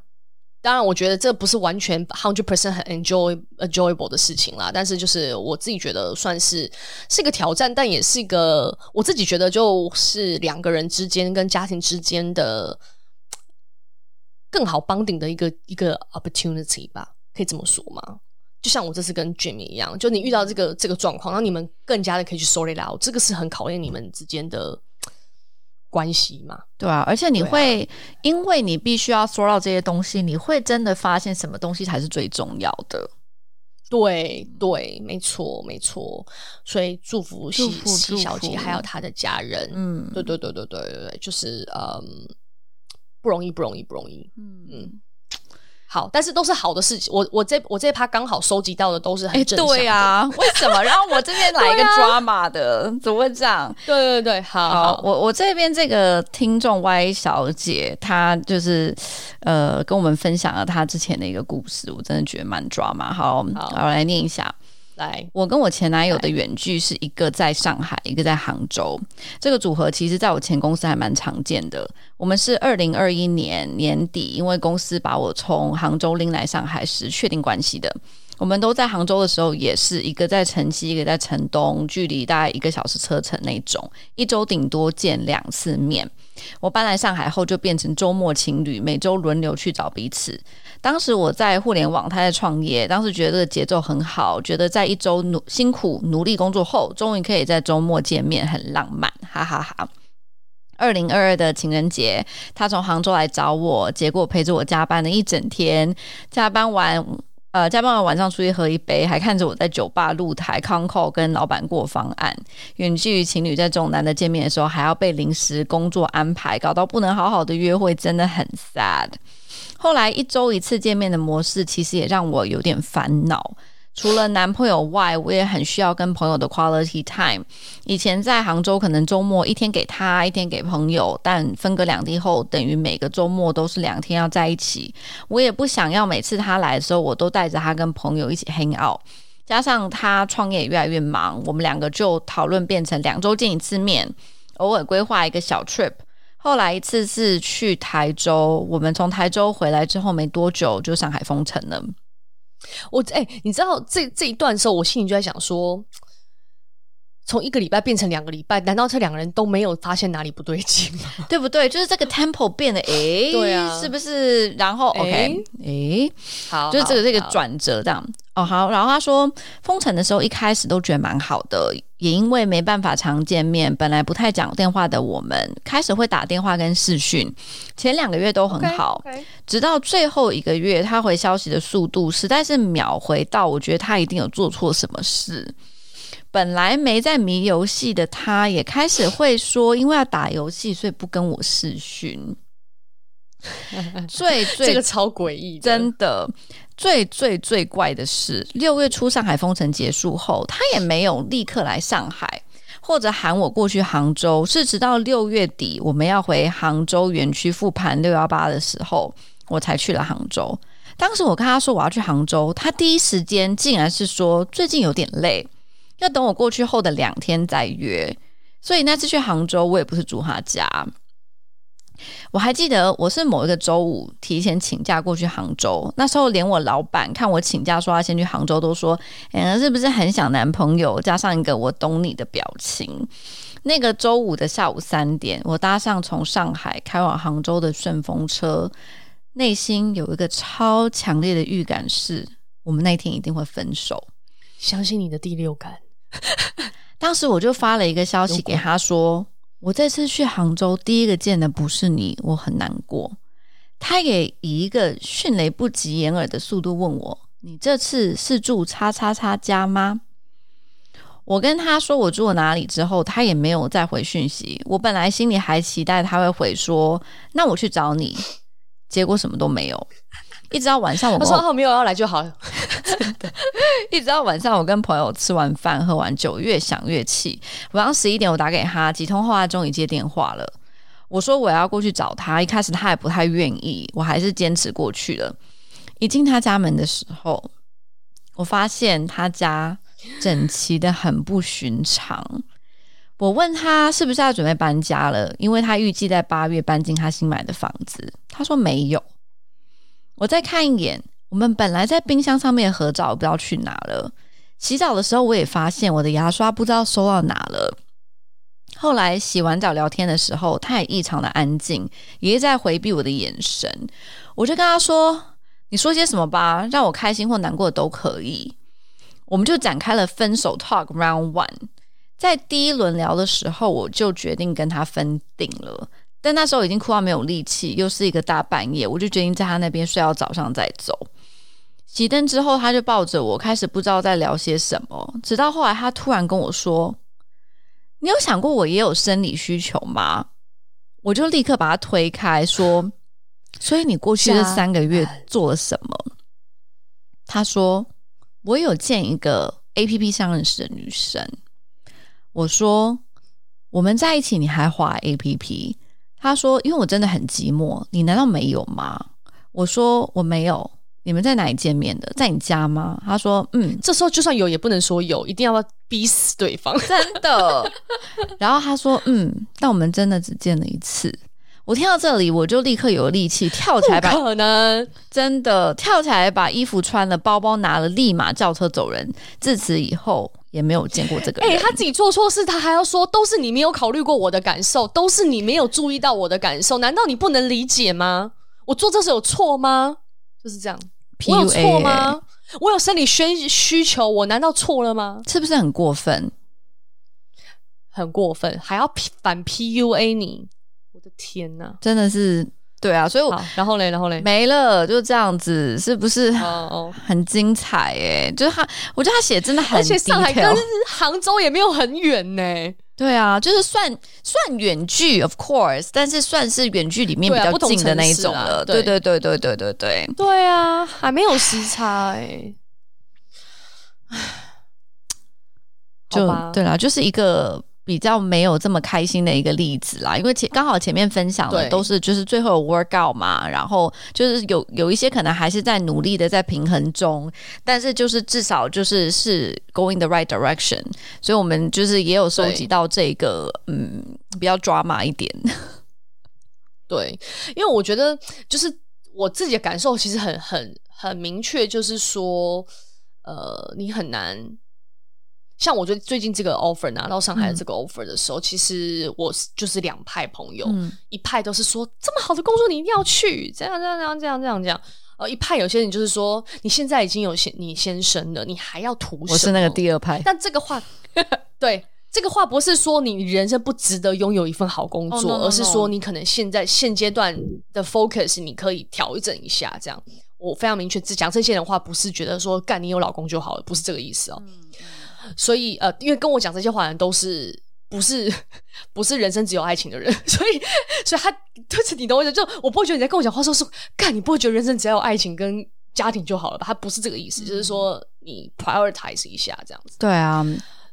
当然，我觉得这不是完全 hundred percent 很 enjoy enjoyable 的事情啦。但是就是我自己觉得算是是一个挑战，但也是一个我自己觉得就是两个人之间跟家庭之间的。更好 bonding 的一个一个 opportunity 吧，可以这么说吗？就像我这次跟 Jimmy 一样，就你遇到这个这个状况，然后你们更加的可以去 sort it out，这个是很考验你们之间的关系嘛？对啊，而且你会，啊、因为你必须要 sort out 这些东西，你会真的发现什么东西才是最重要的。对对，没错没错，所以祝福西西小姐还有她的家人。嗯，对对对对对对对，就是嗯。不容易，不容易，不容易。嗯嗯，好，但是都是好的事情。我我这我这一趴刚好收集到的都是很正向的。对啊，为什么？然后我这边来一个 drama 的，啊、怎么会这样？对对对，好，好我我这边这个听众 Y 小姐，她就是呃跟我们分享了她之前的一个故事，我真的觉得蛮 drama。好，好，我来念一下。来，我跟我前男友的远距是一个在上海，一个在杭州。这个组合其实在我前公司还蛮常见的。我们是二零二一年年底，因为公司把我从杭州拎来上海时确定关系的。我们都在杭州的时候，也是一个在城西，一个在城东，距离大概一个小时车程那种，一周顶多见两次面。我搬来上海后，就变成周末情侣，每周轮流去找彼此。当时我在互联网，他在创业。当时觉得这个节奏很好，觉得在一周努辛苦努力工作后，终于可以在周末见面，很浪漫，哈哈哈哈。二零二二的情人节，他从杭州来找我，结果陪着我加班了一整天。加班完，呃，加班完晚上出去喝一杯，还看着我在酒吧露台 c o n c o 跟老板过方案。远距离情侣在这种难得见面的时候，还要被临时工作安排，搞到不能好好的约会，真的很 sad。后来一周一次见面的模式，其实也让我有点烦恼。除了男朋友外，我也很需要跟朋友的 quality time。以前在杭州，可能周末一天给他，一天给朋友，但分隔两地后，等于每个周末都是两天要在一起。我也不想要每次他来的时候，我都带着他跟朋友一起 hang out。加上他创业越来越忙，我们两个就讨论变成两周见一次面，偶尔规划一个小 trip。后来一次是去台州，我们从台州回来之后没多久，就上海封城了。我哎、你知道这这一段时候，我心里就在想说，从一个礼拜变成两个礼拜，难道这两个人都没有发现哪里不对劲吗？对不对？就是这个 tempo 变得，哎、欸，对啊，是不是？然后 OK，哎、欸，好，就是这个这个转折这样。哦，好。然后他说，封城的时候一开始都觉得蛮好的，也因为没办法常见面，本来不太讲电话的我们，开始会打电话跟视讯。前两个月都很好，okay, okay. 直到最后一个月，他回消息的速度实在是秒回到，我觉得他一定有做错什么事。本来没在迷游戏的他，也开始会说，因为要打游戏，所以不跟我视讯。最最这个超诡异，真的。最最最怪的是，六月初上海封城结束后，他也没有立刻来上海，或者喊我过去杭州。是直到六月底我们要回杭州园区复盘六幺八的时候，我才去了杭州。当时我跟他说我要去杭州，他第一时间竟然是说最近有点累，要等我过去后的两天再约。所以那次去杭州，我也不是住他家。我还记得，我是某一个周五提前请假过去杭州。那时候连我老板看我请假说要先去杭州，都说：“嗯，是不是很想男朋友？”加上一个“我懂你”的表情。那个周五的下午三点，我搭上从上海开往杭州的顺风车，内心有一个超强烈的预感，是我们那天一定会分手。相信你的第六感。当时我就发了一个消息给他说。我这次去杭州，第一个见的不是你，我很难过。他也以一个迅雷不及掩耳的速度问我：“你这次是住叉叉叉家吗？”我跟他说我住了哪里之后，他也没有再回讯息。我本来心里还期待他会回说：“那我去找你。”结果什么都没有。一直到晚上我，我他说他没有要来就好。真的，一直到晚上，我跟朋友吃完饭、喝完酒，越想越气。晚上十一点，我打给他，几通后，他终于接电话了。我说我要过去找他，一开始他也不太愿意，我还是坚持过去了。一进他家门的时候，我发现他家整齐的很不寻常。我问他是不是要准备搬家了，因为他预计在八月搬进他新买的房子。他说没有。我再看一眼。我们本来在冰箱上面合照，不知道去哪了。洗澡的时候，我也发现我的牙刷不知道收到哪了。后来洗完澡聊天的时候，他也异常的安静，也在回避我的眼神。我就跟他说：“你说些什么吧，让我开心或难过都可以。”我们就展开了分手 talk round one。在第一轮聊的时候，我就决定跟他分定了。但那时候已经哭到没有力气，又是一个大半夜，我就决定在他那边睡到早上再走。熄灯之后，他就抱着我，开始不知道在聊些什么。直到后来，他突然跟我说：“你有想过我也有生理需求吗？”我就立刻把他推开，说：“所以你过去这三个月做了什么？”他说：“我有见一个 APP 上认识的女生。”我说：“我们在一起，你还滑 APP？” 他说：“因为我真的很寂寞，你难道没有吗？”我说：“我没有。”你们在哪里见面的？在你家吗？他说：“嗯。”这时候就算有，也不能说有，一定要逼死对方，真的。然后他说：“嗯，但我们真的只见了一次。”我听到这里，我就立刻有了力气，跳起来把，不可能，真的跳起来把衣服穿了，包包拿了，立马叫车走人。自此以后，也没有见过这个人。哎、欸，他自己做错事，他还要说都是你没有考虑过我的感受，都是你没有注意到我的感受，难道你不能理解吗？我做这事有错吗？就是这样。我有错吗？我有生理需需求，我难道错了吗？是不是很过分？很过分，还要反 PUA 你？我的天哪，真的是对啊！所以我，然后嘞，然后嘞，没了，就这样子，是不是？哦哦，很精彩哎！就是他，我觉得他写真的很，而且上海跟杭州也没有很远呢。对啊，就是算算远距，of course，但是算是远距里面比较近的那一种了。对对对对对对对。对啊，还没有时差哎、欸。就对啦，就是一个。比较没有这么开心的一个例子啦，因为前刚好前面分享的都是就是最后有 work out 嘛，然后就是有有一些可能还是在努力的在平衡中，但是就是至少就是是 going the right direction，所以我们就是也有收集到这个嗯比较 drama 一点，对，因为我觉得就是我自己的感受其实很很很明确，就是说呃你很难。像我觉得最近这个 offer 拿到上海的这个 offer 的时候，嗯、其实我就是两派朋友，嗯、一派都是说这么好的工作你一定要去，这样这样这样这样这样这样。呃，一派有些人就是说你现在已经有先你先生了，你还要图什么？我是那个第二派。但这个话，对这个话不是说你人生不值得拥有一份好工作，oh, no, no, no. 而是说你可能现在现阶段的 focus 你可以调整一下。这样，我非常明确，只讲这些人话，不是觉得说干你有老公就好了，不是这个意思哦。嗯所以呃，因为跟我讲这些话的人都是不是 不是人生只有爱情的人，所以所以他 就是你懂我意思，就我不会觉得你在跟我讲话说说，干你不会觉得人生只要有爱情跟家庭就好了吧？他不是这个意思，嗯、就是说你 prioritize 一下这样子。对啊，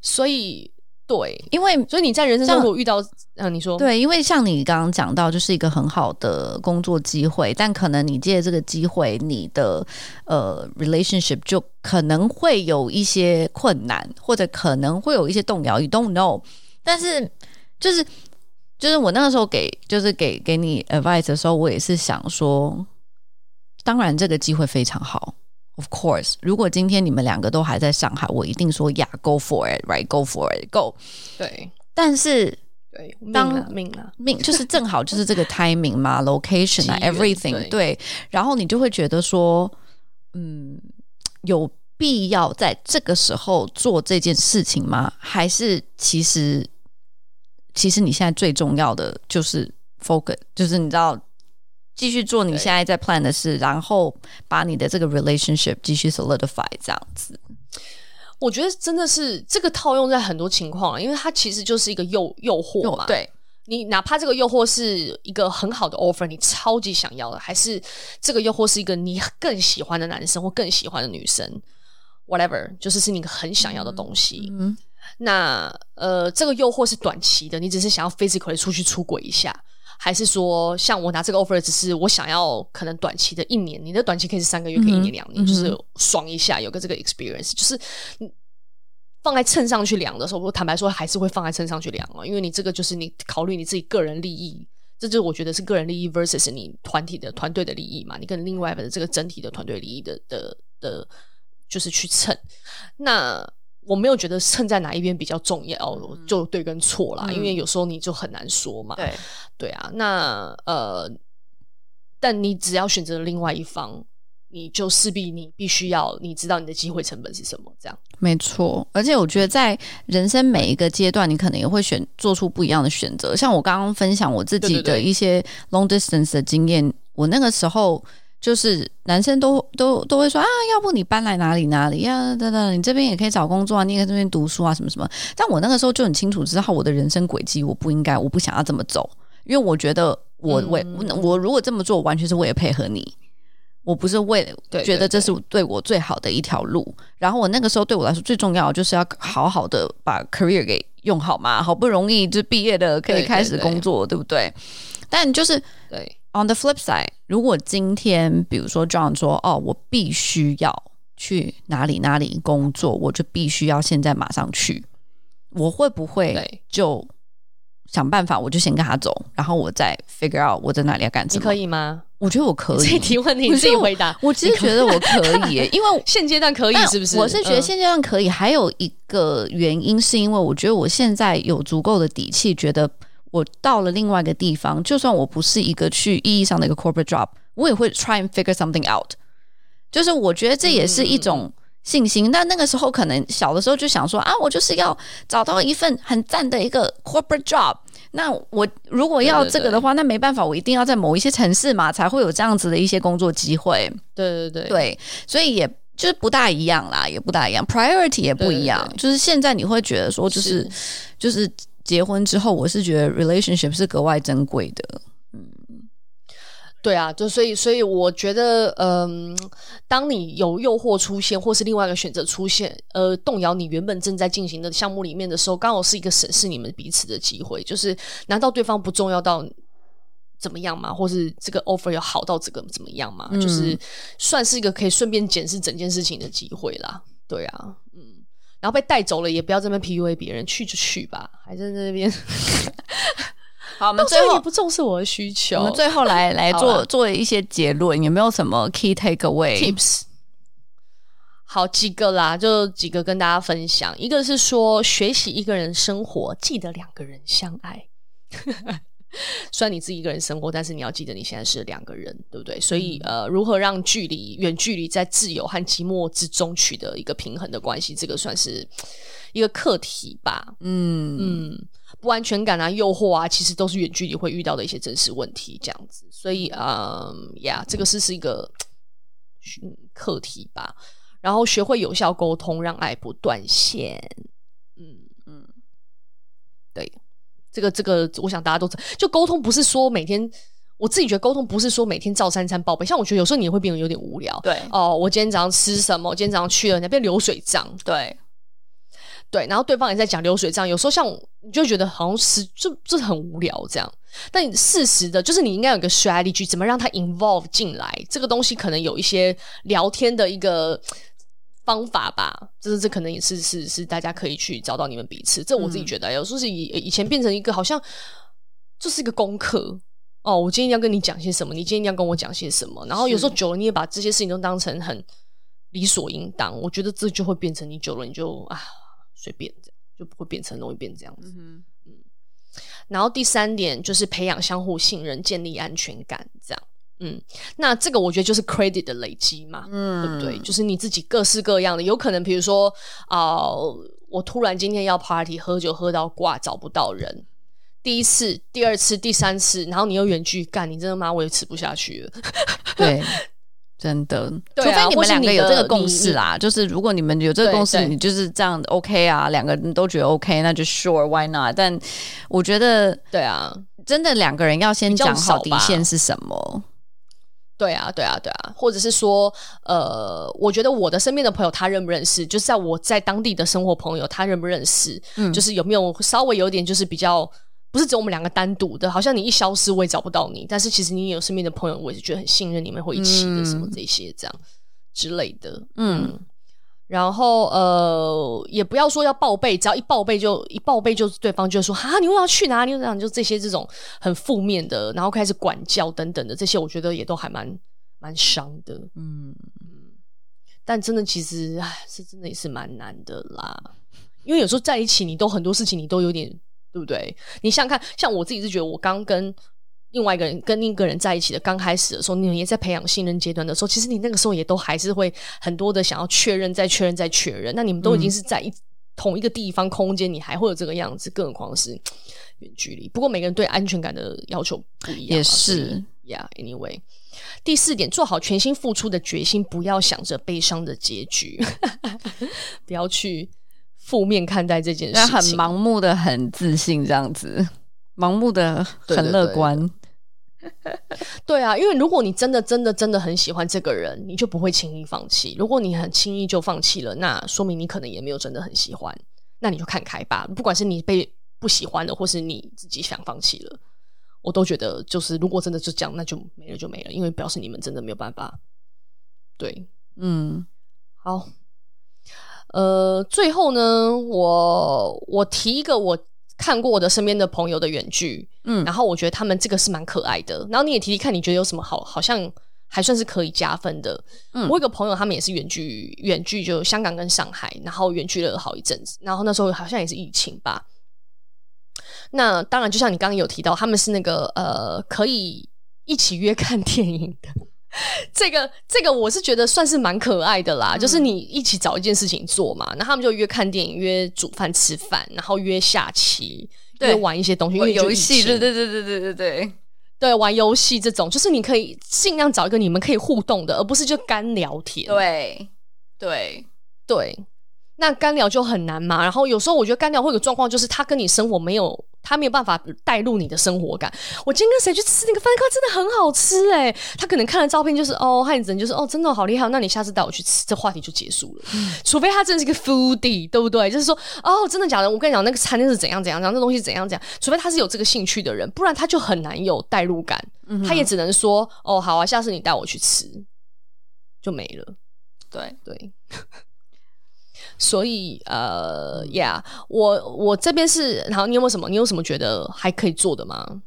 所以。对，因为所以你在人生中如果遇到，嗯、啊，你说对，因为像你刚刚讲到，就是一个很好的工作机会，但可能你借这个机会，你的呃 relationship 就可能会有一些困难，或者可能会有一些动摇，you don't know。但是就是就是我那个时候给就是给给你 advice 的时候，我也是想说，当然这个机会非常好。Of course，如果今天你们两个都还在上海，我一定说呀，Go for it，right？Go for it，Go。对，但是对，当命了命了命就是正好就是这个 timing 嘛，location 啊，everything 对。对，然后你就会觉得说，嗯，有必要在这个时候做这件事情吗？还是其实其实你现在最重要的就是 focus，就是你知道。继续做你现在在 plan 的事，然后把你的这个 relationship 继续 solidify 这样子。我觉得真的是这个套用在很多情况，因为它其实就是一个诱诱惑嘛。对，你哪怕这个诱惑是一个很好的 offer，你超级想要的，还是这个诱惑是一个你更喜欢的男生或更喜欢的女生，whatever，就是是你很想要的东西。嗯，那呃，这个诱惑是短期的，你只是想要 physically 出去出轨一下。还是说，像我拿这个 offer，只是我想要可能短期的一年，你的短期可以是三个月，可以一年两年，嗯、就是爽一下，有个这个 experience，就是放在秤上去量的时候，我坦白说还是会放在秤上去量啊，因为你这个就是你考虑你自己个人利益，这就是我觉得是个人利益 versus 你团体的团队的利益嘛，你跟另外的这个整体的团队利益的的的，就是去秤那。我没有觉得称在哪一边比较重要，嗯、就对跟错啦，嗯、因为有时候你就很难说嘛。对，对啊，那呃，但你只要选择了另外一方，你就势必你必须要你知道你的机会成本是什么，这样。没错，而且我觉得在人生每一个阶段，你可能也会选做出不一样的选择。像我刚刚分享我自己的一些 long distance 的经验，对对对，我那个时候。就是男生都都都会说啊，要不你搬来哪里哪里呀？等等，你这边也可以找工作啊，你也可以这边读书啊，什么什么。但我那个时候就很清楚知道我的人生轨迹，我不应该，我不想要这么走，因为我觉得我为我，如果这么做，完全是为了配合你，我不是为了觉得这是对我最好的一条路。对对对，然后我那个时候对我来说最重要的就是要 好好的把 career 给用好嘛，好不容易就毕业的可以开始工作，对不对？但就是对。On the flip side，如果今天比如说 John 说哦，我必须要去哪里哪里工作，我就必须要现在马上去，我会不会就想办法，我就先跟他走，然后我再 figure out 我在哪里要干什么？你可以吗？我觉得我可以。这提问题你自己回答。我，我其实觉得我可以，因为现阶段可以，是不是？我是觉得现阶段可以，还有一个原因是因为我觉得我现在有足够的底气，觉得。我到了另外一个地方，就算我不是一个去意义上的一个 corporate job，我也会 try and figure something out。就是我觉得这也是一种信心。嗯、但那个时候可能小的时候就想说啊，我就是要找到一份很赞的一个 corporate job。那我如果要这个的话，对对对，那没办法，我一定要在某一些城市嘛，才会有这样子的一些工作机会。对对对对，所以也就是不大一样啦，也不大一样，priority 也不一样。就是现在你会觉得说，就是，是就是。结婚之后，我是觉得 relationship 是格外珍贵的。嗯，对啊，就所以所以我觉得，嗯，当你有诱惑出现，或是另外一个选择出现，呃，动摇你原本正在进行的项目里面的时候，刚好是一个审视你们彼此的机会。就是难道对方不重要到怎么样吗？或是这个 offer 要好到这个怎么样吗？嗯、就是算是一个可以顺便检视整件事情的机会啦。对啊，嗯，然后被带走了也不要这么 PUA 别人，去就去吧，还在那边。好，我们最后也不重视我的需求。我们最后来 来做啦做一些结论，有没有什么 key takeaway tips？好几个啦，就几个跟大家分享。一个是说，学习一个人生活，记得两个人相爱。虽然你自己一个人生活，但是你要记得你现在是两个人，对不对？所以呃，如何让距离远距离在自由和寂寞之中取得一个平衡的关系，这个算是一个课题吧。嗯嗯。不安全感啊，诱惑啊，其实都是远距离会遇到的一些真实问题，这样子。所以，嗯呀，这个是是一个课题吧。然后学会有效沟通，让爱不断线。嗯嗯，对，这个这个，我想大家都就沟通，不是说每天，我自己觉得沟通不是说每天照三餐报备。像我觉得有时候你也会变得有点无聊。对哦，我今天早上吃什么？我今天早上去了那边流水账。对。对，然后对方也在讲流水账，有时候像你就觉得好像是就就很无聊这样，但事实的就是你应该有个 strategy，怎么让他 involve 进来，这个东西可能有一些聊天的一个方法吧，就是这可能也是是是大家可以去找到你们彼此。这我自己觉得，嗯、有时候是以以前变成一个好像就是一个功课哦，我今天要跟你讲些什么，你今天要跟我讲些什么，然后有时候久了你也把这些事情都当成很理所应当，我觉得这就会变成你久了你就啊。随便这样就不会变成容易变这样子，嗯，嗯，然后第三点就是培养相互信任，建立安全感，这样，嗯，那这个我觉得就是 credit 的累积嘛，嗯，对不对？就是你自己各式各样的，有可能比如说啊、呃，我突然今天要 party 喝酒喝到挂找不到人，第一次、第二次、第三次，然后你又远距干，你真的妈我也吃不下去了，对。真的，除非你们两个有这个共识啦。就是如果你们有这个共识，你就是这样 OK 啊，两个人都觉得 OK，那就 Sure Why not？但我觉得，对啊，真的两个人要先讲好底线是什么。对啊，对啊，对啊，或者是说，呃，我觉得我的身边的朋友他认不认识，就是在我在当地的生活朋友他认不认识，嗯，就是有没有稍微有点就是比较。不是只有我们两个单独的，好像你一消失我也找不到你。但是其实你有身边的朋友，我也是觉得很信任你们会一起的，什么这些这样之类的。嗯，嗯，然后呃，也不要说要报备，只要一报备就一报备就对方就说啊，你为什么要去哪里？这样就这些这种很负面的，然后开始管教等等的这些，我觉得也都还蛮蛮伤的。嗯嗯，但真的其实唉，是真的也是蛮难的啦，因为有时候在一起，你都很多事情你都有点。对不对？你想想看，像我自己是觉得，我刚跟另外一个人跟另一个人在一起的刚开始的时候，你们也在培养信任阶段的时候，其实你那个时候也都还是会很多的想要确认、再确认、再确认。那你们都已经是在一、嗯、同一个地方空间，你还会有这个样子，更何况是远距离。不过每个人对安全感的要求不一样，也是呀。Yeah, anyway，第四点，做好全心付出的决心，不要想着悲伤的结局，不要去。负面看待这件事情，很盲目的很自信，这样子，盲目的很乐观。对啊，因为如果你真的真的真的很喜欢这个人，你就不会轻易放弃。如果你很轻易就放弃了，那说明你可能也没有真的很喜欢。那你就看开吧。不管是你被不喜欢的，或是你自己想放弃了，我都觉得就是，如果真的就这样，那就没了就没了，因为表示你们真的没有办法。对，嗯，好。呃，最后呢，我我提一个我看过我的身边的朋友的远距，嗯，然后我觉得他们这个是蛮可爱的，然后你也提提看，你觉得有什么好，好像还算是可以加分的。嗯，我有一个朋友，他们也是远距，远距就香港跟上海，然后远距了好一阵子，然后那时候好像也是疫情吧。那当然，就像你刚刚有提到，他们是那个呃，可以一起约看电影的。这个这个我是觉得算是蛮可爱的啦，嗯、就是你一起找一件事情做嘛，那他们就约看电影、约煮饭吃饭，然后约下棋、对约玩一些东西，玩游戏，对对对对对对对对，玩游戏这种，就是你可以尽量找一个你们可以互动的，而不是就干聊天。对对对，那干聊就很难嘛。然后有时候我觉得干聊会有个状况，就是他跟你生活没有他没有办法带入你的生活感。我今天跟谁去吃那个饭咖，真的很好吃哎、欸！他可能看了照片就是哦，汉子就是哦，真的好厉害，那你下次带我去吃，这话题就结束了。嗯、除非他真的是个 foodie，对不对？就是说哦，真的假的？我跟你讲，那个餐厅是怎样怎样，然后那东西怎样怎样。除非他是有这个兴趣的人，不然他就很难有代入感。嗯、他也只能说哦，好啊，下次你带我去吃，就没了。对对。对所以呃呀，yeah, 我我这边是，然后你有没有什么？你有什么觉得还可以做的吗？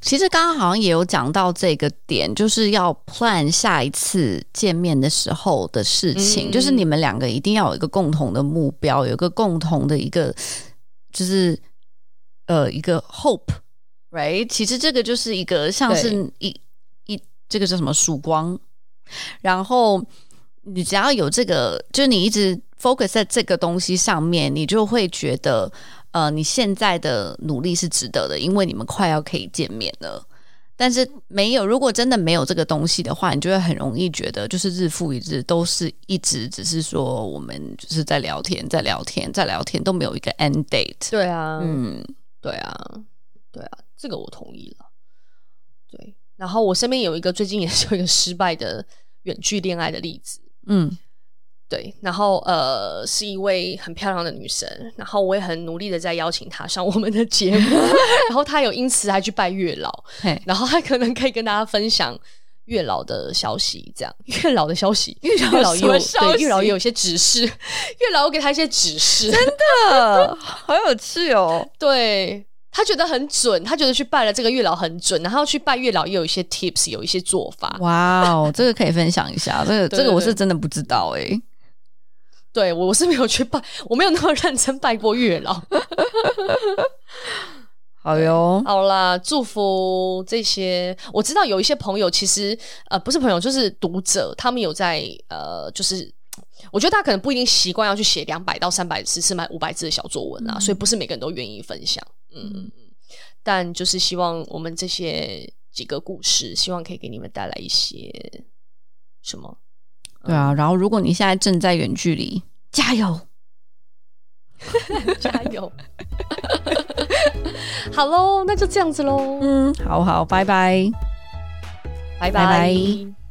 其实刚刚好像也有讲到这个点，就是要 plan 下一次见面的时候的事情，嗯、就是你们两个一定要有一个共同的目标，有一个共同的一个，就是呃一个 hope，right？其实这个就是一个像是一一这个叫什么曙光，然后你只要有这个，就是你一直。focus 在这个东西上面，你就会觉得，呃，你现在的努力是值得的，因为你们快要可以见面了。但是没有，如果真的没有这个东西的话，你就会很容易觉得，就是日复一日都是一直只是说我们就是在聊天，在聊天，在聊天，都没有一个 end date。对啊，嗯，对啊，对啊，这个我同意了。对，然后我身边有一个最近也是有一个失败的远距恋爱的例子，嗯。对，然后呃，是一位很漂亮的女生，然后我也很努力的在邀请她上我们的节目，然后她有因此还去拜月老，嘿然后她可能可以跟大家分享月老的消息，这样月老的消息，月老也有对月老也有一些指示，月老给她一些指示，真的好有趣哦，对。他觉得很准，他觉得去拜了这个月老很准，然后去拜月老也有一些 tips，有一些做法。哇哦，这个可以分享一下，这个这个我是真的不知道哎、欸。对，我是没有去拜，我没有那么认真拜过月老。好哟，好啦，祝福这些。我知道有一些朋友，其实呃不是朋友，就是读者，他们有在呃，就是我觉得他可能不一定习惯要去写两百到三百字、四百五百字的小作文啊，嗯、所以不是每个人都愿意分享。嗯嗯，但就是希望我们这些几个故事，希望可以给你们带来一些什么？对啊，然后如果你现在正在远距离，加油，加油！好喽，那就这样子喽。嗯，好好，拜拜，拜拜。拜拜。